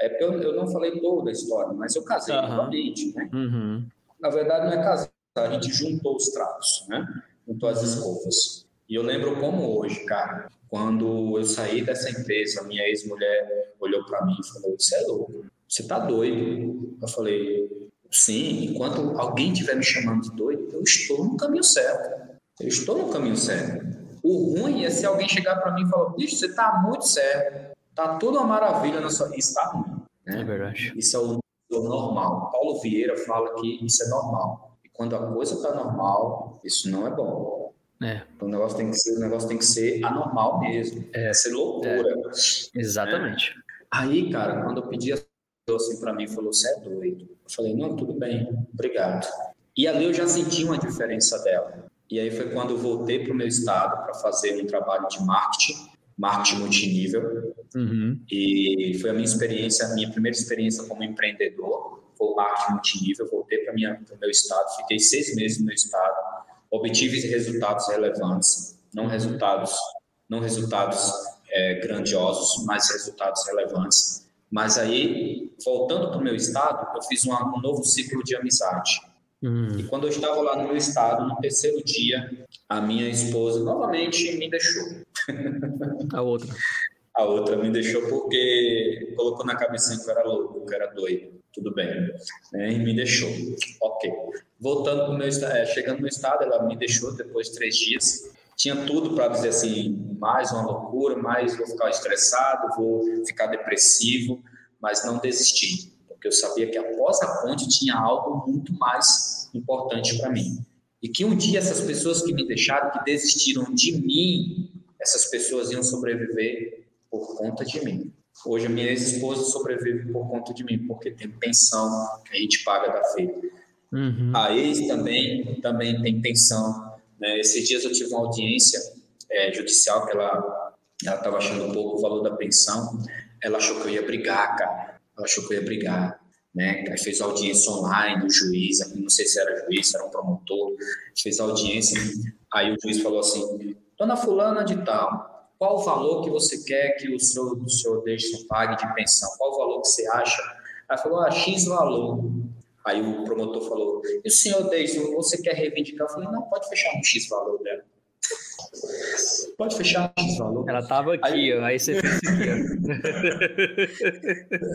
é porque eu, eu não falei toda a história, mas eu casei uhum. novamente, né? Uhum. Na verdade, não é casar a gente juntou os trapos, né? Juntou as escovas. E eu lembro como hoje, cara, quando eu saí dessa empresa, minha ex-mulher olhou para mim e falou: Você é louco, você tá doido. Eu falei: Sim, enquanto alguém estiver me chamando de doido, eu estou no caminho certo. Eu estou no caminho certo. O ruim é se alguém chegar para mim e falar: Bicho, você tá muito certo. Tá tudo uma maravilha na sua isso está ruim. Né? É verdade. Isso é o normal. Paulo Vieira fala que isso é normal. Quando a coisa está normal, isso não é bom. É. O negócio tem que ser, o negócio tem que ser anormal mesmo. É, é ser loucura. É. Exatamente. Né? Aí, cara, quando eu pedi assim para mim, falou: "Você é doido". Eu falei: "Não, tudo bem, obrigado". E ali eu já senti uma diferença dela. E aí foi quando eu voltei para o meu estado para fazer um trabalho de marketing, marketing multinível. Uhum. E foi a minha experiência, a minha primeira experiência como empreendedor, foi o marketing multinível. Voltei para o meu estado, fiquei seis meses no meu estado, obtive resultados relevantes, não resultados, não resultados é, grandiosos, mas resultados relevantes. Mas aí, voltando para o meu estado, eu fiz uma, um novo ciclo de amizade. Hum. E quando eu estava lá no meu estado, no terceiro dia, a minha esposa novamente me deixou. A outra. A outra me deixou porque colocou na cabeça que eu era louco, que eu era doido. Tudo bem. Né? E me deixou. Ok. Voltando para o meu é, chegando no estado, ela me deixou depois de três dias. Tinha tudo para dizer assim, mais uma loucura, mais vou ficar estressado, vou ficar depressivo, mas não desisti porque eu sabia que após a ponte tinha algo muito mais importante para mim. E que um dia essas pessoas que me deixaram, que desistiram de mim, essas pessoas iam sobreviver por conta de mim. Hoje a minha ex-esposa sobrevive por conta de mim, porque tem pensão que a gente paga da feira. Uhum. A ex também, também tem pensão. Né? Esses dias eu tive uma audiência é, judicial que ela estava achando pouco o valor da pensão. Ela achou que eu ia brigar, cara achou que eu ia brigar, né? Aí fez audiência online do juiz, não sei se era juiz, era um promotor, fez audiência, aí o juiz falou assim, dona fulana de tal, qual o valor que você quer que o senhor, o senhor deixe pague de pensão? Qual o valor que você acha? Aí falou, ah, X valor. Aí o promotor falou, e o senhor deixa, você quer reivindicar? Eu falei, não, pode fechar um X valor dela. Pode fechar X valor. Ela tava aqui, aí, ó, aí você fez aqui,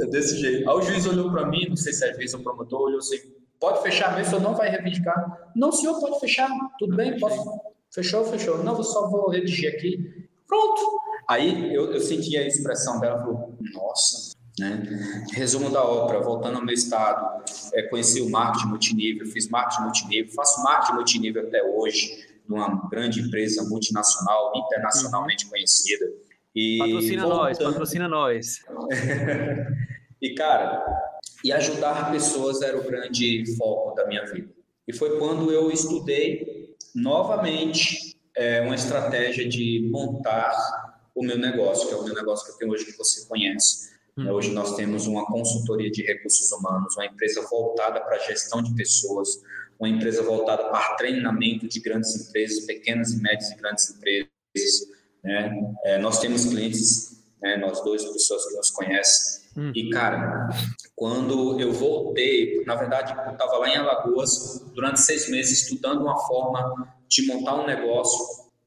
ó. Desse jeito. Aí o juiz olhou para mim, não sei se é juiz ou promotor, olhou assim, pode fechar mesmo, o senhor não vai reivindicar? Não, senhor, pode fechar, tudo bem, posso... Fechou, fechou. Não, eu só vou redigir aqui. Pronto. Aí eu, eu senti a expressão dela, falou, nossa, né? Resumo da ópera, voltando ao meu estado, é, conheci o marketing multinível, fiz marketing multinível, faço marketing multinível até hoje, numa grande empresa multinacional, internacionalmente uhum. conhecida. E patrocina voltando... nós, patrocina nós. e, cara, e ajudar pessoas era o grande foco da minha vida. E foi quando eu estudei novamente é, uma estratégia de montar o meu negócio, que é o meu negócio que eu tenho hoje, que você conhece. Uhum. Hoje nós temos uma consultoria de recursos humanos, uma empresa voltada para a gestão de pessoas, uma empresa voltada para treinamento de grandes empresas, pequenas e médias e grandes empresas. Né? É, nós temos clientes, né, nós dois, pessoas que nos conhecem. Hum. E, cara, quando eu voltei, na verdade, eu estava lá em Alagoas durante seis meses estudando uma forma de montar um negócio.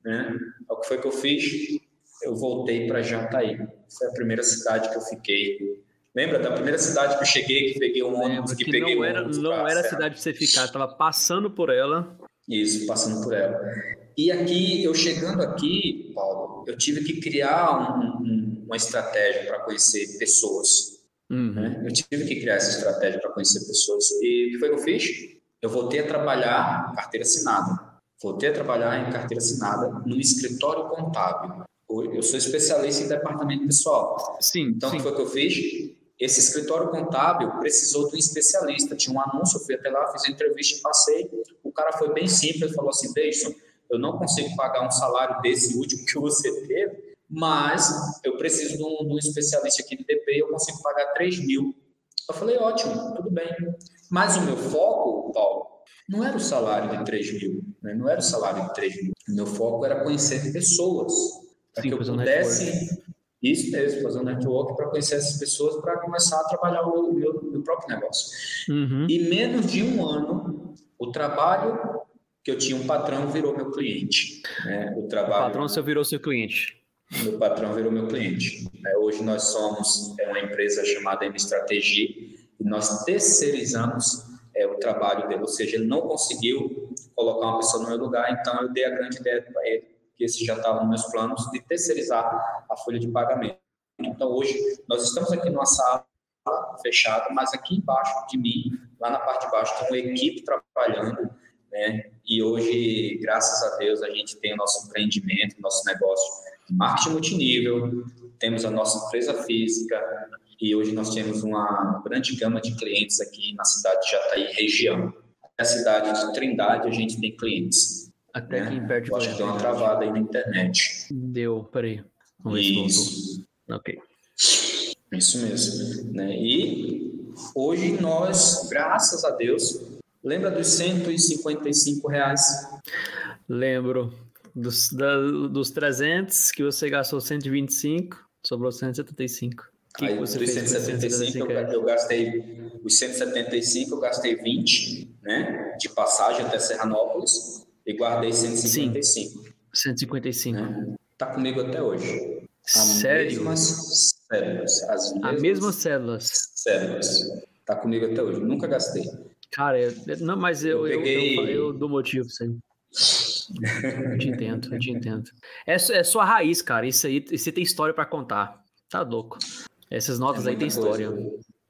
Né? O que foi que eu fiz? Eu voltei para Jataí. Foi a primeira cidade que eu fiquei Lembra da primeira cidade que eu cheguei, que peguei um ônibus, que, que peguei não era, um Não era a cidade para você ficar, estava passando por ela. Isso, passando por ela. E aqui, eu chegando aqui, Paulo, eu tive que criar um, um, uma estratégia para conhecer pessoas. Uhum. Né? Eu tive que criar essa estratégia para conhecer pessoas. E o que foi que eu fiz? Eu voltei a trabalhar carteira assinada. Voltei a trabalhar em carteira assinada no escritório contábil. Eu sou especialista em departamento pessoal. Sim. Então, sim. o que foi que eu fiz? Esse escritório contábil precisou de um especialista. Tinha um anúncio, eu fui até lá, fiz a entrevista e passei. O cara foi bem simples, falou assim: Deixa, eu não consigo pagar um salário desse último que você teve, mas eu preciso de um, de um especialista aqui de DP eu consigo pagar 3 mil. Eu falei: Ótimo, tudo bem. Mas o meu foco, não era o salário de 3 mil, né? não era o salário de 3 mil. O meu foco era conhecer pessoas, para que eu pudesse isso mesmo, fazer um network para conhecer essas pessoas para começar a trabalhar o meu, meu próprio negócio. Uhum. E menos de um ano, o trabalho que eu tinha um patrão virou meu cliente. Né? O, trabalho, o patrão seu virou seu cliente. Meu patrão virou meu cliente. É, hoje nós somos é, uma empresa chamada M Estratégia e nós terceirizamos é, o trabalho dele, ou seja, ele não conseguiu colocar uma pessoa no meu lugar, então eu dei a grande ideia para ele que esse já estava nos meus planos, de terceirizar a folha de pagamento. Então, hoje, nós estamos aqui numa sala fechada, mas aqui embaixo de mim, lá na parte de baixo, tem uma equipe trabalhando, né? E hoje, graças a Deus, a gente tem o nosso empreendimento, nosso negócio de marketing multinível, temos a nossa empresa física, e hoje nós temos uma grande gama de clientes aqui na cidade de Jataí região. Na cidade de Trindade a gente tem clientes. Até né? aqui em perto de Acho que deu uma travada aí na internet. Deu, peraí. Vamos Isso. Ok. Isso mesmo. Né? E hoje nós, graças a Deus, lembra dos 155 reais? Lembro. Dos, da, dos 300 que você gastou 125, sobrou 175. Que Aí, dos 175 eu, eu, gastei os 175 eu gastei 20, né, de passagem até Serranópolis e guardei 155. Sim, 155. Né? Tá comigo até hoje. Sério? Mesmas células. As mesmas, a mesmas células. Células. Tá comigo até hoje. Nunca gastei. Cara, eu, não, mas eu, eu, peguei... eu, eu, dou motivo pra Eu te entendo, eu te entendo. É, é sua raiz, cara. Isso aí, você tem história para contar. Tá louco. Essas notas é aí tem história.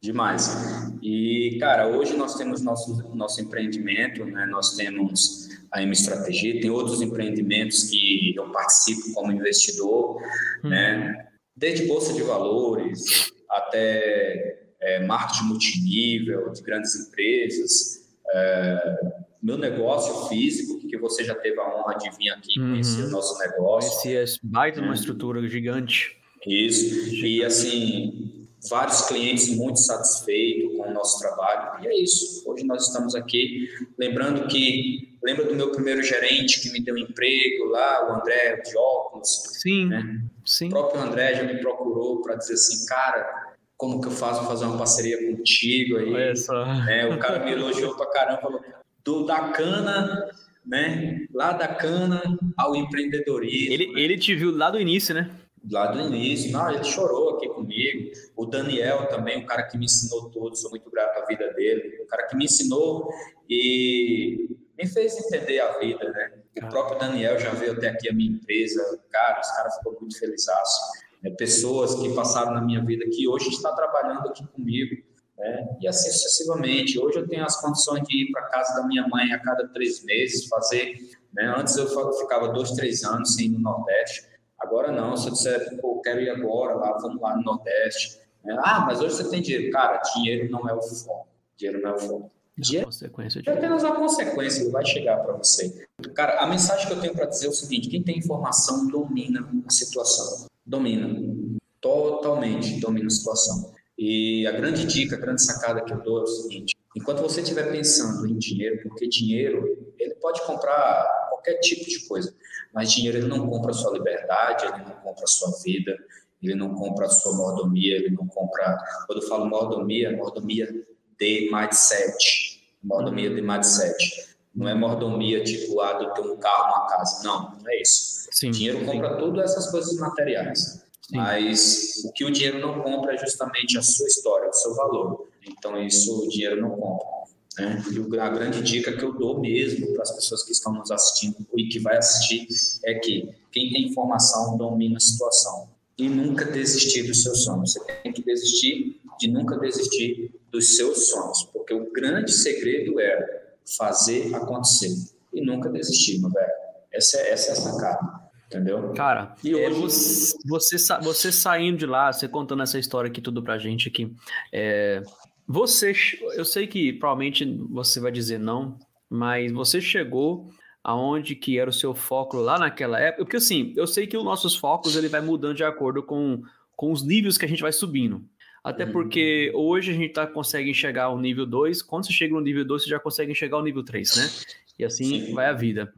Demais. E, cara, hoje nós temos nosso, nosso empreendimento, né? Nós temos a M Estratégia, tem outros empreendimentos que eu participo como investidor, hum. né? Desde bolsa de valores até é, marketing multinível de grandes empresas, é, meu negócio físico, que você já teve a honra de vir aqui uhum. conhecer o nosso negócio. Conhecer baita uma estrutura gigante. Isso. E assim, vários clientes muito satisfeitos com o nosso trabalho. E é isso. Hoje nós estamos aqui. Lembrando que, lembra do meu primeiro gerente que me deu um emprego lá, o André de óculos? Sim. Né? Sim. O próprio André já me procurou para dizer assim, cara, como que eu faço fazer uma parceria contigo aí? Olha só. Né? O cara me elogiou pra caramba, falou, do, da cana, né? Lá da cana ao empreendedorismo. Ele, né? ele te viu lá do início, né? Lá do início. Não, ele chorou aqui comigo. O Daniel também, um cara que me ensinou tudo, sou muito grato à vida dele. Um cara que me ensinou e me fez entender a vida, né? O próprio Daniel já veio até aqui a minha empresa. Cara, os caras ficou muito felizaço. É, pessoas que passaram na minha vida que hoje está trabalhando aqui comigo. Né? E assim sucessivamente. Hoje eu tenho as condições de ir para casa da minha mãe a cada três meses, fazer. Né? Antes eu ficava dois, três anos sem ir no Nordeste. Agora não, se eu disser, pô, quero ir agora lá, vamos lá no Nordeste. Né? Ah, mas hoje você tem dinheiro. Cara, dinheiro não é o foco. Dinheiro não é o foco. Dinheiro consequência é apenas a consequência, ele vai chegar para você. Cara, a mensagem que eu tenho para dizer é o seguinte: quem tem informação domina a situação. Domina. Totalmente domina a situação. E a grande dica, a grande sacada que eu dou é o seguinte: enquanto você estiver pensando em dinheiro, porque dinheiro ele pode comprar qualquer tipo de coisa. Mas dinheiro ele não compra a sua liberdade, ele não compra a sua vida, ele não compra a sua mordomia, ele não compra. Quando eu falo mordomia, mordomia de mindset. Mordomia de mindset. Não é mordomia tipo, ah, de ter um carro, uma casa. Não, não é isso. Sim, dinheiro compra todas essas coisas materiais. Sim. Mas o que o dinheiro não compra é justamente a sua história, o seu valor. Então, isso o dinheiro não compra. Né? E a grande dica que eu dou mesmo para as pessoas que estão nos assistindo e que vai assistir é que quem tem informação domina a situação. E nunca desistir dos seus sonhos. Você tem que desistir de nunca desistir dos seus sonhos, porque o grande segredo é fazer acontecer e nunca desistir, meu velho. Essa é, essa é a sacada. Entendeu? Cara, e é, hoje... você, você, você saindo de lá, você contando essa história aqui tudo pra gente aqui, é, você, eu sei que provavelmente você vai dizer não, mas você chegou aonde que era o seu foco lá naquela época? Porque assim, eu sei que os nossos focos ele vai mudando de acordo com, com os níveis que a gente vai subindo. Até uhum. porque hoje a gente tá, consegue enxergar o nível 2, quando você chega no nível 2, você já consegue enxergar o nível 3, né? E assim Sim. vai a vida.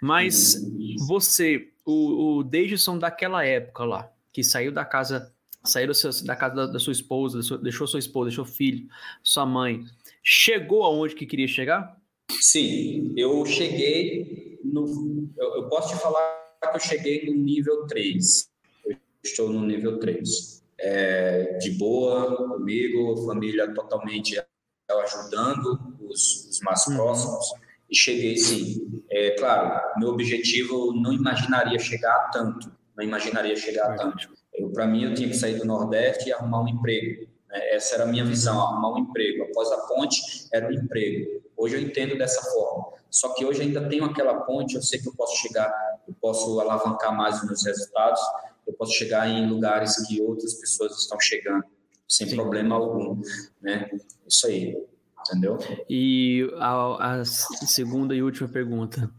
Mas uhum. você, o, o Davidson daquela época lá, que saiu da casa saiu da casa da, sua esposa, deixou sua esposa, deixou filho, sua mãe, chegou aonde que queria chegar? Sim, eu cheguei no. Eu, eu posso te falar que eu cheguei no nível 3. Eu estou no nível 3. É, de boa comigo, família totalmente ajudando os, os mais uhum. próximos. E cheguei sim. É claro, meu objetivo não imaginaria chegar a tanto. Não imaginaria chegar a tanto Para mim, eu tinha que sair do Nordeste e arrumar um emprego. Né? Essa era a minha visão, arrumar um emprego. Após a ponte, era um emprego. Hoje eu entendo dessa forma. Só que hoje ainda tenho aquela ponte, eu sei que eu posso chegar, eu posso alavancar mais os meus resultados, eu posso chegar em lugares que outras pessoas estão chegando, sem Sim. problema algum, né? Isso aí, entendeu? E a, a segunda e última pergunta,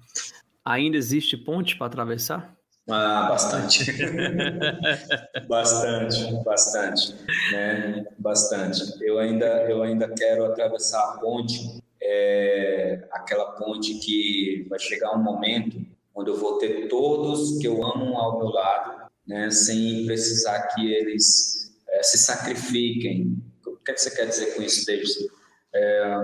ainda existe ponte para atravessar? Ah, bastante. bastante, bastante, né? Bastante. Eu ainda, eu ainda quero atravessar a ponte, é, aquela ponte que vai chegar um momento onde eu vou ter todos que eu amo ao meu lado, né? Sem precisar que eles é, se sacrifiquem. O que, é que você quer dizer com isso, David? É,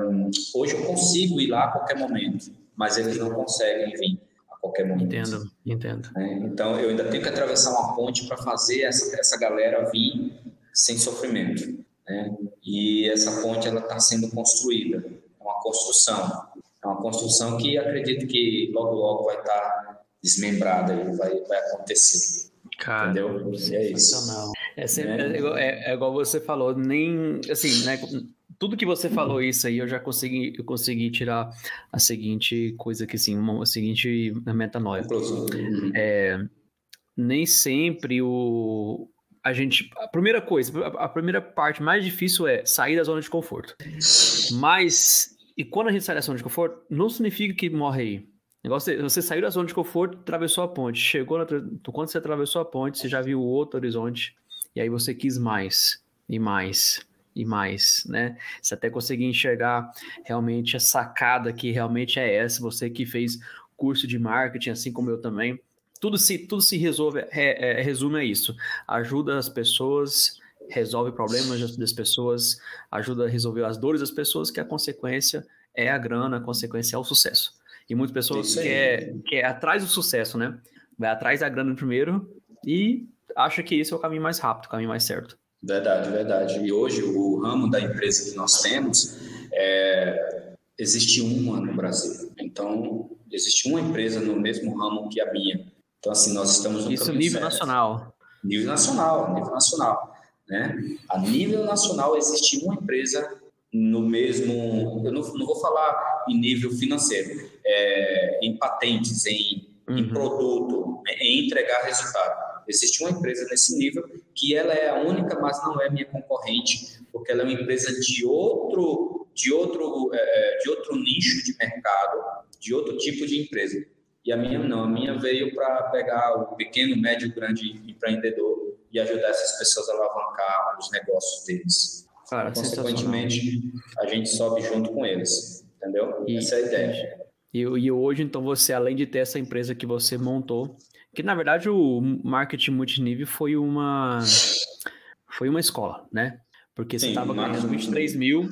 hoje eu consigo ir lá a qualquer momento, mas eles não conseguem vir qualquer momento. Entendo, entendo. É, então, eu ainda tenho que atravessar uma ponte para fazer essa, essa galera vir sem sofrimento. Né? E essa ponte ela está sendo construída, é uma construção. É uma construção que acredito que logo, logo vai estar tá desmembrada e vai, vai acontecer. Cara, Entendeu? É isso. É, sempre, é. É, igual, é, é, igual você falou, nem assim, né? Tudo que você falou isso aí, eu já consegui, eu consegui tirar a seguinte coisa aqui, assim, uma, a seguinte metanoia. É, nem sempre o a gente, a primeira coisa, a primeira parte mais difícil é sair da zona de conforto. Mas e quando a gente sai da zona de conforto, não significa que morre aí. Negócio é, você saiu da zona de conforto, atravessou a ponte, chegou na, quando você atravessou a ponte, você já viu outro horizonte e aí você quis mais e mais e mais, né? Você até conseguir enxergar realmente a sacada que realmente é essa, você que fez curso de marketing, assim como eu também. Tudo se, tudo se resolve, é, é, resume a isso. Ajuda as pessoas, resolve problemas das pessoas, ajuda a resolver as dores das pessoas, que a consequência é a grana, a consequência é o sucesso. E muitas pessoas querem quer atrás do sucesso, né? Vai atrás da grana primeiro e acha que esse é o caminho mais rápido, o caminho mais certo. Verdade, verdade. E hoje o ramo da empresa que nós temos é, existe uma no Brasil. Então existe uma empresa no mesmo ramo que a minha. Então assim nós estamos no isso nível certo. nacional. Nível nacional, nível nacional, né? A nível nacional existe uma empresa no mesmo, eu não, não vou falar em nível financeiro, é, em patentes, em, uhum. em produto, em entregar resultado Existe uma empresa nesse nível que ela é a única, mas não é minha concorrente, porque ela é uma empresa de outro, de outro, é, de outro nicho de mercado, de outro tipo de empresa. E a minha não, a minha veio para pegar o pequeno, médio, grande empreendedor e ajudar essas pessoas a alavancar os negócios deles. Cara, Consequentemente, a gente sobe junto com eles, entendeu? E, Essa é a ideia. E, e hoje, então, você, além de ter essa empresa que você montou, que na verdade o marketing multinível foi uma foi uma escola, né? Porque você estava ganhando 23 mil,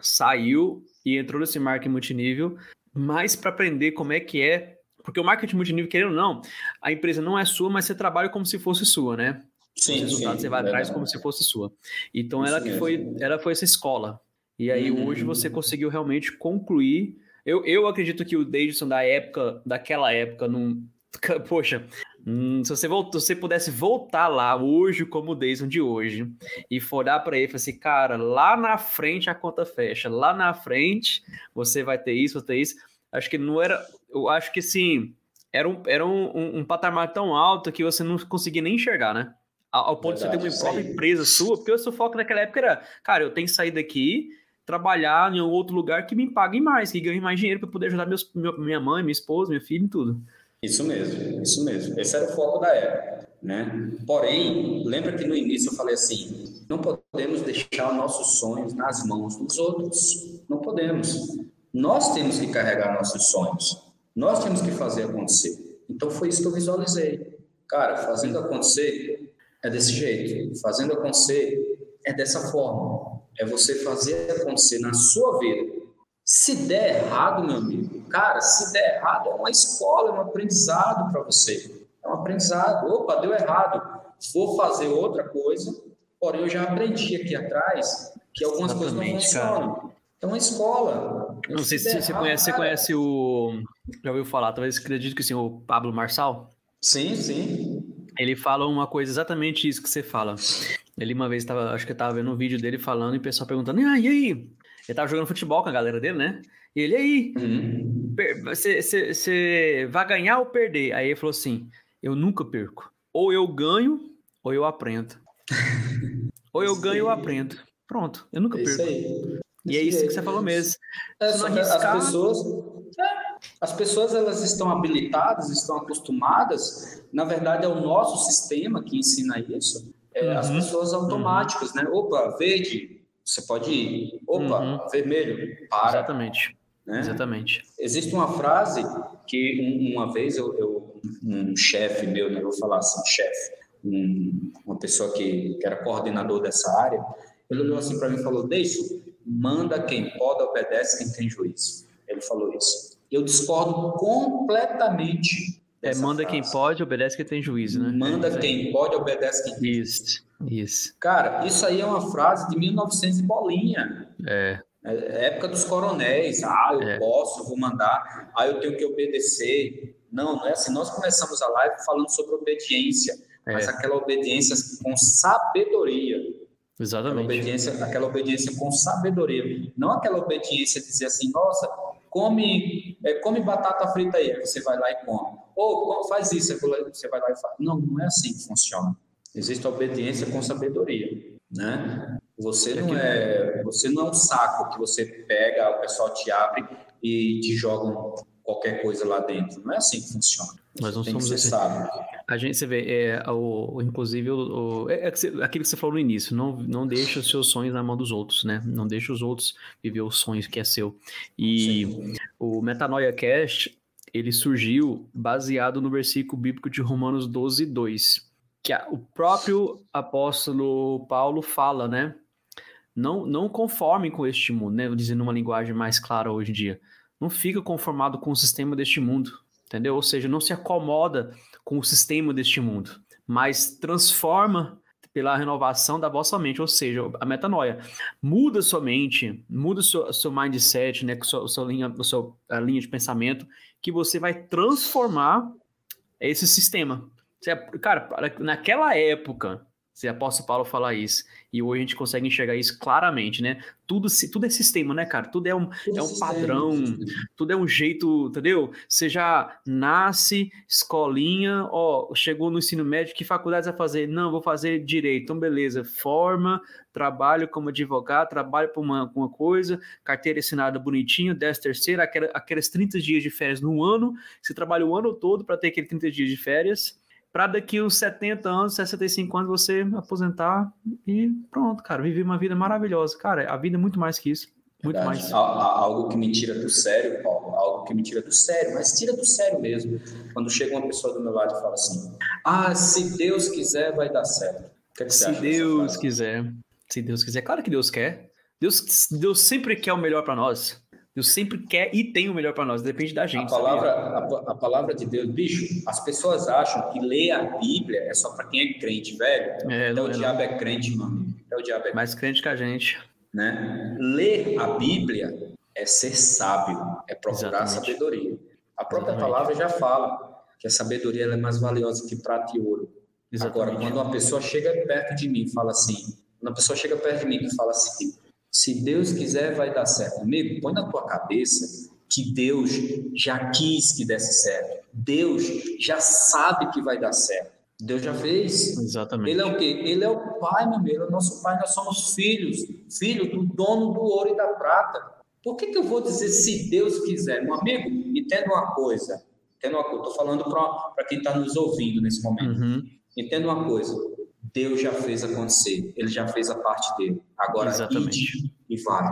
saiu e entrou nesse marketing multinível, mais para aprender como é que é. Porque o marketing multinível, querendo ou não, a empresa não é sua, mas você trabalha como se fosse sua, né? Sim, Os resultados sim, você vai atrás como se fosse sua. Então ela que foi, ela foi essa escola. E aí uhum. hoje você conseguiu realmente concluir. Eu, eu acredito que o Davidson da época, daquela época, não, Poxa, hum, se você, voltou, se você pudesse voltar lá hoje, como o Deison de hoje, e for dar para ele e falar assim, cara, lá na frente a conta fecha, lá na frente você vai ter isso, vai ter isso. Acho que não era. Eu acho que sim, era um, era um, um, um patamar tão alto que você não conseguia nem enxergar, né? Ao, ao ponto Verdade, de você ter uma própria empresa sua, porque o seu foco naquela época era, cara, eu tenho que sair daqui trabalhar em outro lugar que me pague mais, que ganhe mais dinheiro para poder ajudar meus, minha mãe, minha esposa, meu filho e tudo. Isso mesmo, isso mesmo. Esse era o foco da época, né? Porém, lembra que no início eu falei assim, não podemos deixar nossos sonhos nas mãos dos outros. Não podemos. Nós temos que carregar nossos sonhos. Nós temos que fazer acontecer. Então foi isso que eu visualizei. Cara, fazendo acontecer é desse jeito. Fazendo acontecer é dessa forma. É você fazer acontecer na sua vida. Se der errado, meu amigo, Cara, se der errado, é uma escola, é um aprendizado para você. É um aprendizado. Opa, deu errado. Vou fazer outra coisa, porém eu já aprendi aqui atrás que algumas Exatamente, coisas não funcionam. Cara. Então, é uma escola. Não sei se, se você conhece, você conhece o. Já ouviu falar, talvez acredito que sim, o Pablo Marçal? Sim, sim. Ele fala uma coisa exatamente isso que você fala. Ele uma vez estava, acho que eu tava vendo um vídeo dele falando e o pessoal perguntando: ah, e aí? Ele tava jogando futebol com a galera dele, né? Ele, aí? Uhum. Você vai ganhar ou perder? Aí ele falou assim: eu nunca perco. Ou eu ganho, ou eu aprendo. ou eu ganho ou aprendo. Pronto, eu nunca perco. E é isso que você falou mesmo. É, as pessoas, é, as pessoas elas estão habilitadas, estão acostumadas. Na verdade, é o nosso sistema que ensina isso. É, uhum. As pessoas automáticas, uhum. né? Opa, verde, você pode ir. Opa, uhum. vermelho, para. Exatamente. Né? Exatamente. Existe uma frase que uma vez eu, eu um chefe meu, né, vou falar assim, chefe, um, uma pessoa que, que era coordenador dessa área, ele olhou assim para mim e falou: Deixa, manda quem pode, obedece quem tem juízo. Ele falou isso. Eu discordo completamente. É, manda frase. quem pode, obedece quem tem juízo, né? Manda é quem pode, obedece quem tem Isso, isso. Cara, isso aí é uma frase de 1900 e bolinha. É. É época dos coronéis. Ah, eu é. posso, vou mandar. Ah, eu tenho que obedecer. Não, não é assim. Nós começamos a live falando sobre obediência, é. mas aquela obediência com sabedoria. Exatamente. Aquela obediência, aquela obediência com sabedoria. Não aquela obediência de dizer assim, nossa, come, é, come batata frita aí, aí você vai lá e come. Ou faz isso, você vai lá e faz. Não, não é assim que funciona. Existe obediência com sabedoria, né? Você não é, você não é um saco que você pega, o pessoal te abre e te jogam qualquer coisa lá dentro. Não é assim que funciona. Nós não Tem somos assim. Sábio. A gente, você vê, é, o, inclusive, o, é, é aquilo que você falou no início, não, não deixa os seus sonhos na mão dos outros, né? Não deixa os outros viver os sonhos que é seu. E Sim. o Metanoia Cast, ele surgiu baseado no versículo bíblico de Romanos 12, 2, que a, o próprio apóstolo Paulo fala, né? Não, não conformem com este mundo, né? Dizendo uma linguagem mais clara hoje em dia. Não fica conformado com o sistema deste mundo, entendeu? Ou seja, não se acomoda com o sistema deste mundo, mas transforma pela renovação da vossa mente, ou seja, a metanoia. Muda sua mente, muda seu, seu mindset, né, sua, sua linha, sua linha de pensamento, que você vai transformar esse sistema. Você, cara, naquela época, se apóstolo Paulo falar isso. E hoje a gente consegue enxergar isso claramente, né? Tudo, tudo é sistema, né, cara? Tudo é um, tudo é um padrão, tudo é um jeito, entendeu? Você já nasce, escolinha, ó, chegou no ensino médio, que faculdade você vai fazer? Não, vou fazer direito. Então, beleza, forma, trabalho como advogado, trabalho para uma, uma coisa, carteira assinada bonitinho, 10 terceira, aquelas, aqueles 30 dias de férias no ano, você trabalha o ano todo para ter aqueles 30 dias de férias, para daqui uns 70 anos, 65 anos você aposentar e pronto, cara, viver uma vida maravilhosa. Cara, a vida é muito mais que isso. Muito Verdade. mais. Algo que me tira do sério, Paulo, algo que me tira do sério, mas tira do sério mesmo. Quando chega uma pessoa do meu lado e fala assim: Ah, se Deus quiser, vai dar certo. Que, é que se Deus quiser, se Deus quiser, claro que Deus quer. Deus, Deus sempre quer o melhor para nós. Deus sempre quer e tem o melhor para nós, depende da gente. A palavra, a, a, palavra de Deus, bicho, as pessoas acham que ler a Bíblia é só para quem é crente, velho. É, Até o é, diabo é crente, mano. Até o diabo é Mais crente que a gente. Né? Ler a Bíblia é ser sábio, é procurar Exatamente. sabedoria. A própria Exatamente. palavra já fala que a sabedoria é mais valiosa que prata e ouro. Exatamente. Agora, quando uma pessoa chega perto de mim e fala assim, quando uma pessoa chega perto de mim e fala assim, se Deus quiser, vai dar certo. Amigo, põe na tua cabeça que Deus já quis que desse certo. Deus já sabe que vai dar certo. Deus já fez. Exatamente. Ele é o quê? Ele é o Pai, meu amigo. Ele é o nosso Pai. Nós somos filhos. Filho do dono do ouro e da prata. Por que, que eu vou dizer se Deus quiser? Meu amigo, entenda uma coisa. Entenda uma coisa. Estou falando para quem está nos ouvindo nesse momento. Uhum. Entenda uma coisa. Deus já fez acontecer, ele já fez a parte dele. Agora, Exatamente. ide e vai.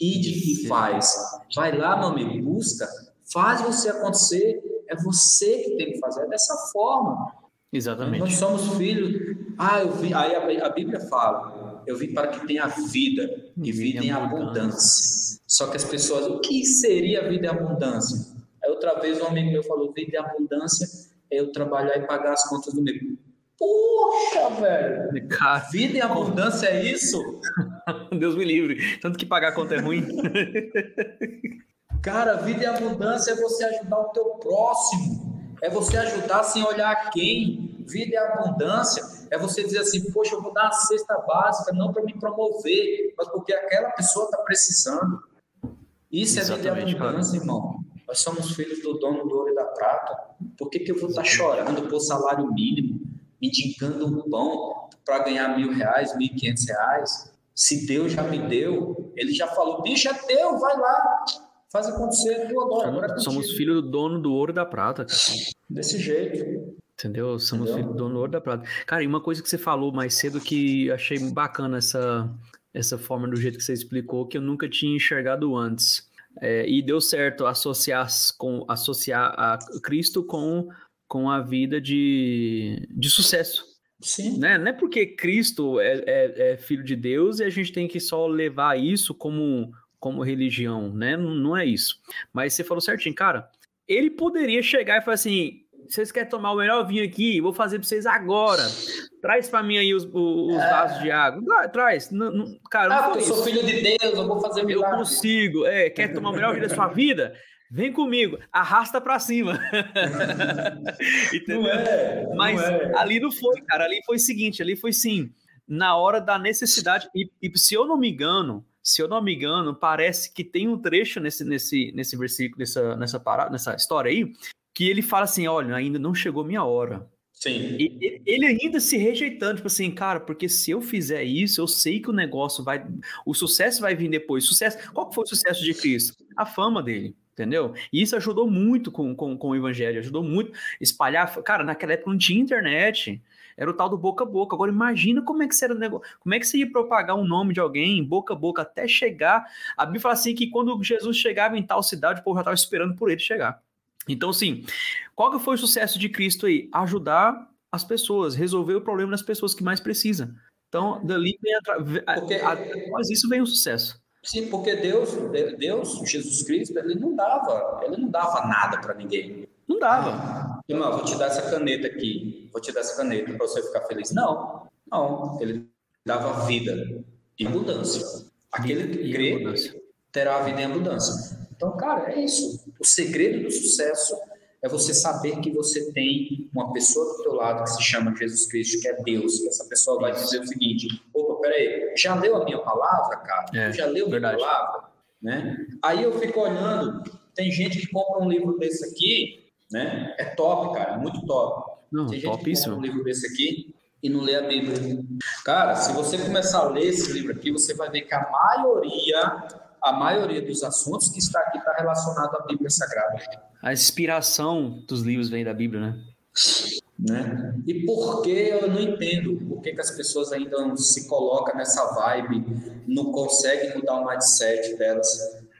Ide e faz. Vai lá, meu amigo, busca, faz você acontecer. É você que tem que fazer. É dessa forma. Exatamente. Nós somos filhos. Ah, eu vi. Aí a, Bíblia fala: eu vim para que tenha vida e vida em abundância. Só que as pessoas, o que seria vida em abundância? Aí outra vez um amigo meu falou: vida em abundância é eu trabalhar e pagar as contas do meu. Poxa, velho! Cara, vida em abundância é isso? Deus me livre. Tanto que pagar conta é ruim. Cara, vida em abundância é você ajudar o teu próximo. É você ajudar sem olhar quem. vida é abundância. É você dizer assim, poxa, eu vou dar a cesta básica, não para me promover, mas porque aquela pessoa está precisando. Isso Exatamente, é vida de abundância, cara. irmão. Nós somos filhos do dono do ouro e da prata. Por que, que eu vou estar tá chorando por salário mínimo, mendigando um pão para ganhar mil reais, mil e quinhentos reais? Se Deus já me deu, ele já falou, bicho, é teu, vai lá, faz acontecer, tu agora. agora é Somos filhos do dono do ouro e da prata, cara. Desse jeito. Entendeu? Somos filhos do dono do ouro e da prata. Cara, e uma coisa que você falou mais cedo que achei bacana essa, essa forma do jeito que você explicou, que eu nunca tinha enxergado antes. É, e deu certo associar, com, associar a Cristo com, com a vida de, de sucesso. Sim. Né? Não é porque Cristo é, é, é, filho de Deus e a gente tem que só levar isso como, como religião, né? Não, não é isso. Mas você falou certinho, cara. Ele poderia chegar e falar assim: vocês querem tomar o melhor vinho aqui? Vou fazer para vocês agora. Traz para mim aí os, os é. vasos de água. Traz. Não, não, cara, ah, eu sou filho de Deus, eu vou fazer milagre. Eu consigo. É, quer tomar o melhor vinho da sua vida? Vem comigo, arrasta para cima. Entendeu? Não é, não Mas é. ali não foi, cara. Ali foi o seguinte: ali foi sim, na hora da necessidade. E, e se eu não me engano, se eu não me engano, parece que tem um trecho nesse, nesse, nesse versículo, nessa, nessa, parada, nessa história aí, que ele fala assim: olha, ainda não chegou minha hora. Sim. E, ele ainda se rejeitando, tipo assim, cara, porque se eu fizer isso, eu sei que o negócio vai. O sucesso vai vir depois. Sucesso. Qual foi o sucesso de Cristo? A fama dele. Entendeu? E isso ajudou muito com, com, com o evangelho, ajudou muito espalhar. Cara, naquela época não tinha internet era o tal do boca a boca. Agora imagina como é que seria o negócio, como é que você ia propagar um nome de alguém boca a boca até chegar. A Bíblia fala assim que quando Jesus chegava em tal cidade, o povo já estava esperando por ele chegar. Então, assim, qual que foi o sucesso de Cristo aí? Ajudar as pessoas, resolver o problema das pessoas que mais precisam. Então, dali vem a, porque, após isso vem o sucesso. Sim, porque Deus, Deus, Jesus Cristo, ele não dava, ele não dava nada para ninguém. Não dava. Irmão, vou te dar essa caneta aqui, vou te dar essa caneta para você ficar feliz. Não, não. Ele dava vida e abundância. Aquele que crê terá a vida em abundância. Então, cara, é isso. O segredo do sucesso é você saber que você tem uma pessoa do teu lado que se chama Jesus Cristo, que é Deus, que essa pessoa vai dizer o seguinte, opa, peraí, já leu a minha palavra, cara? É, já leu a minha verdade. palavra? Né? Aí eu fico olhando, tem gente que compra um livro desse aqui, né? É top, cara, muito top. Não, tem gente que compra um livro desse aqui e não lê a Bíblia. Cara, se você começar a ler esse livro aqui, você vai ver que a maioria a maioria dos assuntos que está aqui está relacionado à Bíblia Sagrada. A inspiração dos livros vem da Bíblia, né? né? E por que eu não entendo? Por que, que as pessoas ainda se colocam nessa vibe, não conseguem mudar o mindset delas?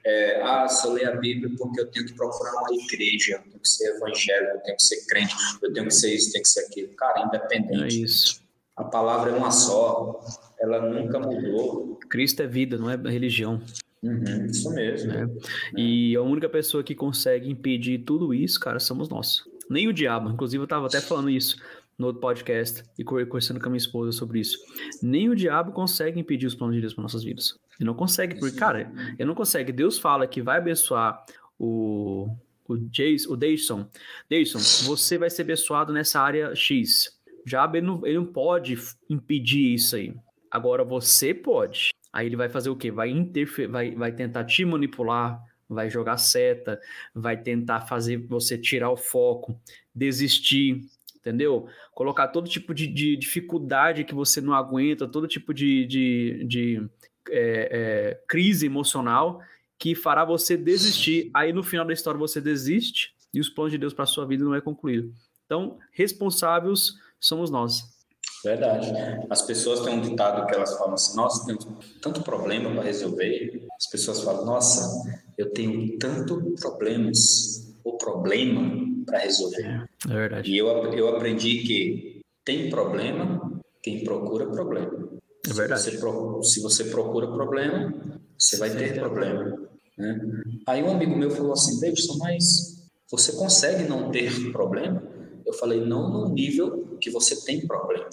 É, ah, se eu ler a Bíblia porque eu tenho que procurar uma igreja, eu tenho que ser evangélico, eu tenho que ser crente, eu tenho que ser isso, tenho que ser aquilo. Cara, independente. É isso. A palavra é uma só, ela nunca mudou. Cristo é vida, não é religião. Uhum, isso mesmo. Né? E a única pessoa que consegue impedir tudo isso, cara, somos nós. Nem o diabo. Inclusive, eu estava até falando isso no outro podcast e conversando com a minha esposa sobre isso. Nem o diabo consegue impedir os planos de Deus para nossas vidas. Ele não consegue, porque, cara, ele não consegue. Deus fala que vai abençoar o, o, Jason, o Dayson. Dayson, você vai ser abençoado nessa área X. O diabo, ele não, ele não pode impedir isso aí. Agora, você pode. Aí ele vai fazer o quê? Vai interferir, vai, vai tentar te manipular, vai jogar seta, vai tentar fazer você tirar o foco, desistir, entendeu? Colocar todo tipo de, de dificuldade que você não aguenta, todo tipo de, de, de é, é, crise emocional que fará você desistir. Aí no final da história você desiste e os planos de Deus para sua vida não é concluído. Então, responsáveis somos nós. Verdade. As pessoas têm um ditado que elas falam assim: nossa, temos tanto problema para resolver. As pessoas falam: nossa, eu tenho tanto problemas ou problema para resolver. É, é verdade. E eu, eu aprendi que tem problema quem procura problema. É verdade. Se você, se você procura problema, você vai ter problema. Né? Aí um amigo meu falou assim: Davidson, mas você consegue não ter problema? Eu falei: não no nível que você tem problema.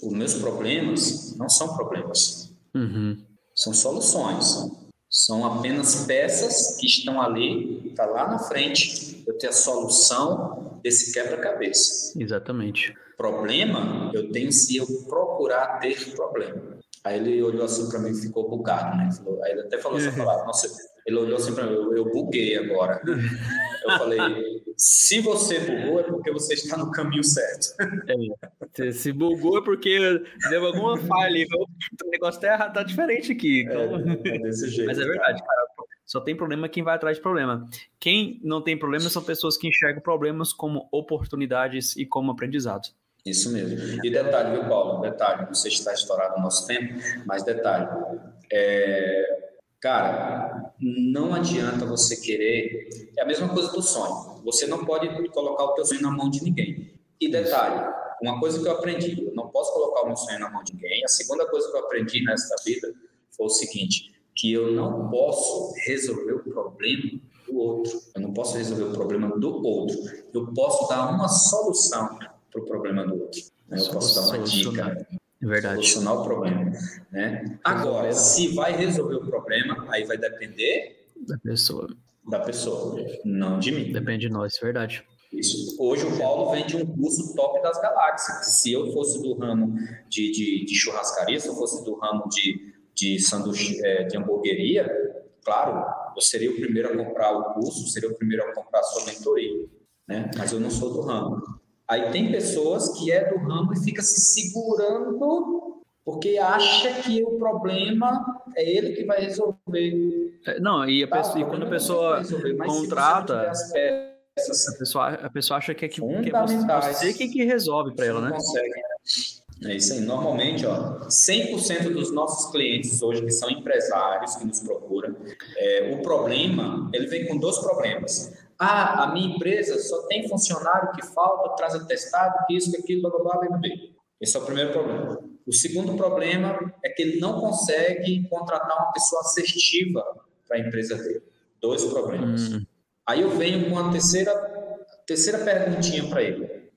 Os meus problemas não são problemas, uhum. são soluções. São apenas peças que estão ali, está lá na frente. Eu tenho a solução desse quebra-cabeça. Exatamente. Problema eu tenho se eu procurar ter problema. Aí ele olhou assim para mim e ficou bugado, né? Aí ele até falou essa palavra. Nossa, ele olhou assim para mim, eu, eu buguei agora. Eu falei, se você bugou é porque você está no caminho certo. É, se bugou é porque deu alguma falha, o negócio tá, tá diferente aqui. Então... É, é desse jeito. Mas é verdade, cara. Só tem problema quem vai atrás de problema. Quem não tem problema são pessoas que enxergam problemas como oportunidades e como aprendizado. Isso mesmo. E detalhe, viu, Paulo? Detalhe, não sei se está estourado o nosso tempo, mas detalhe. É, cara, não adianta você querer. É a mesma coisa do sonho. Você não pode colocar o teu sonho na mão de ninguém. E detalhe, uma coisa que eu aprendi, eu não posso colocar o meu sonho na mão de ninguém. A segunda coisa que eu aprendi nesta vida foi o seguinte, que eu não posso resolver o problema do outro. Eu não posso resolver o problema do outro. Eu posso dar uma solução para o problema do outro. Eu posso dar uma dica. É verdade. Solucionar o problema. Né? Agora, se vai resolver o problema, aí vai depender da pessoa. Da pessoa, não de mim. Depende de nós, verdade. Isso. Hoje o Paulo vende um curso top das galáxias. Se eu fosse do ramo de, de, de churrascaria, se eu fosse do ramo de, de sanduíche, é, de hamburgueria, claro, eu seria o primeiro a comprar o curso, seria o primeiro a comprar a sua mentoria. Né? Mas eu não sou do ramo. Aí tem pessoas que é do ramo e fica se segurando porque acha que o problema é ele que vai resolver. É, não, e, tá, pessoa, e quando a pessoa resolver, contrata, peças, a pessoa, a pessoa acha que é, que, que é você, que, que resolve para ela, né? Consegue. É isso aí. Normalmente, ó, 100% dos nossos clientes hoje que são empresários que nos procuram, é, o problema, ele vem com dois problemas. Ah, a minha empresa só tem funcionário que falta, traz atestado, que isso, que aquilo, blá, blá, blá, blá. Esse é o primeiro problema. O segundo problema é que ele não consegue contratar uma pessoa assertiva para a empresa dele. Dois problemas. Hum. Aí eu venho com a terceira, terceira perguntinha para ele.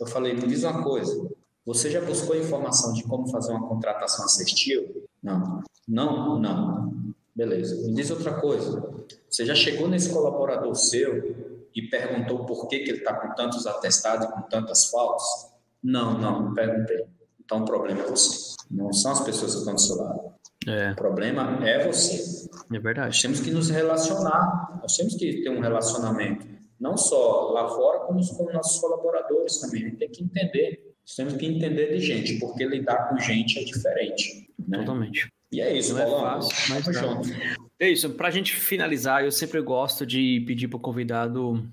Eu falei, me diz uma coisa, você já buscou informação de como fazer uma contratação assertiva? Não. Não? Não. Beleza. Me diz outra coisa. Você já chegou nesse colaborador seu e perguntou por que, que ele está com tantos atestados e com tantas faltas? Não, não, não perguntei. Então o problema é você. Não são as pessoas que estão do seu lado. É. O problema é você. É verdade. Nós temos que nos relacionar. Nós temos que ter um relacionamento. Não só lá fora, como com nossos colaboradores também. A gente tem que entender. Nós temos que entender de gente, porque lidar com gente é diferente. Né? Totalmente. E é isso, não é fácil, mas junto. É isso, para a gente finalizar, eu sempre gosto de pedir para o convidado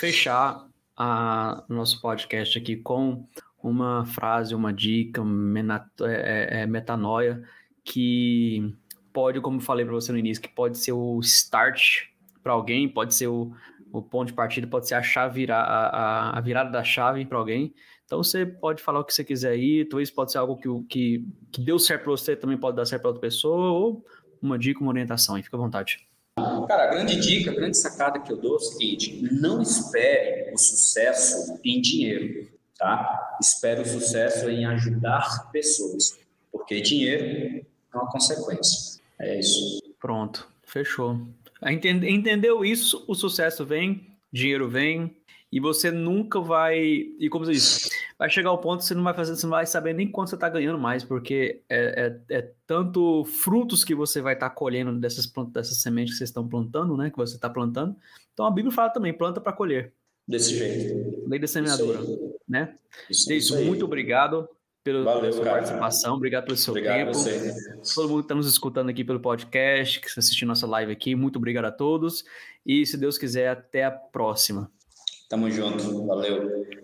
fechar o nosso podcast aqui com uma frase, uma dica, é, é, é, metanoia, que pode, como eu falei para você no início, que pode ser o start para alguém, pode ser o, o ponto de partida, pode ser a chave, a, a, a virada da chave para alguém. Então você pode falar o que você quiser aí, talvez pode ser algo que, que, que deu certo para você, também pode dar certo para outra pessoa, ou uma dica, uma orientação aí, fica à vontade. Cara, a grande dica, a grande sacada que eu dou é o seguinte: não espere o sucesso em dinheiro, tá? Espere o sucesso em ajudar pessoas, porque dinheiro é uma consequência. É isso. Pronto, fechou. Entendeu isso? O sucesso vem, dinheiro vem, e você nunca vai. E como você disse, vai chegar ao ponto que você não vai fazer, você não vai saber nem quanto você está ganhando mais, porque é, é, é, tanto frutos que você vai estar tá colhendo dessas, dessas sementes que vocês estão plantando, né? Que você está plantando. Então a Bíblia fala também, planta para colher. Desse jeito. Lei da semeadura. Né? Isso, é isso, isso muito obrigado pelo, Valeu, pela sua cara. participação, obrigado pelo seu obrigado tempo. Você. Todo mundo que está nos escutando aqui pelo podcast, que está assistindo nossa live aqui, muito obrigado a todos. E se Deus quiser, até a próxima. Tamo junto. Valeu.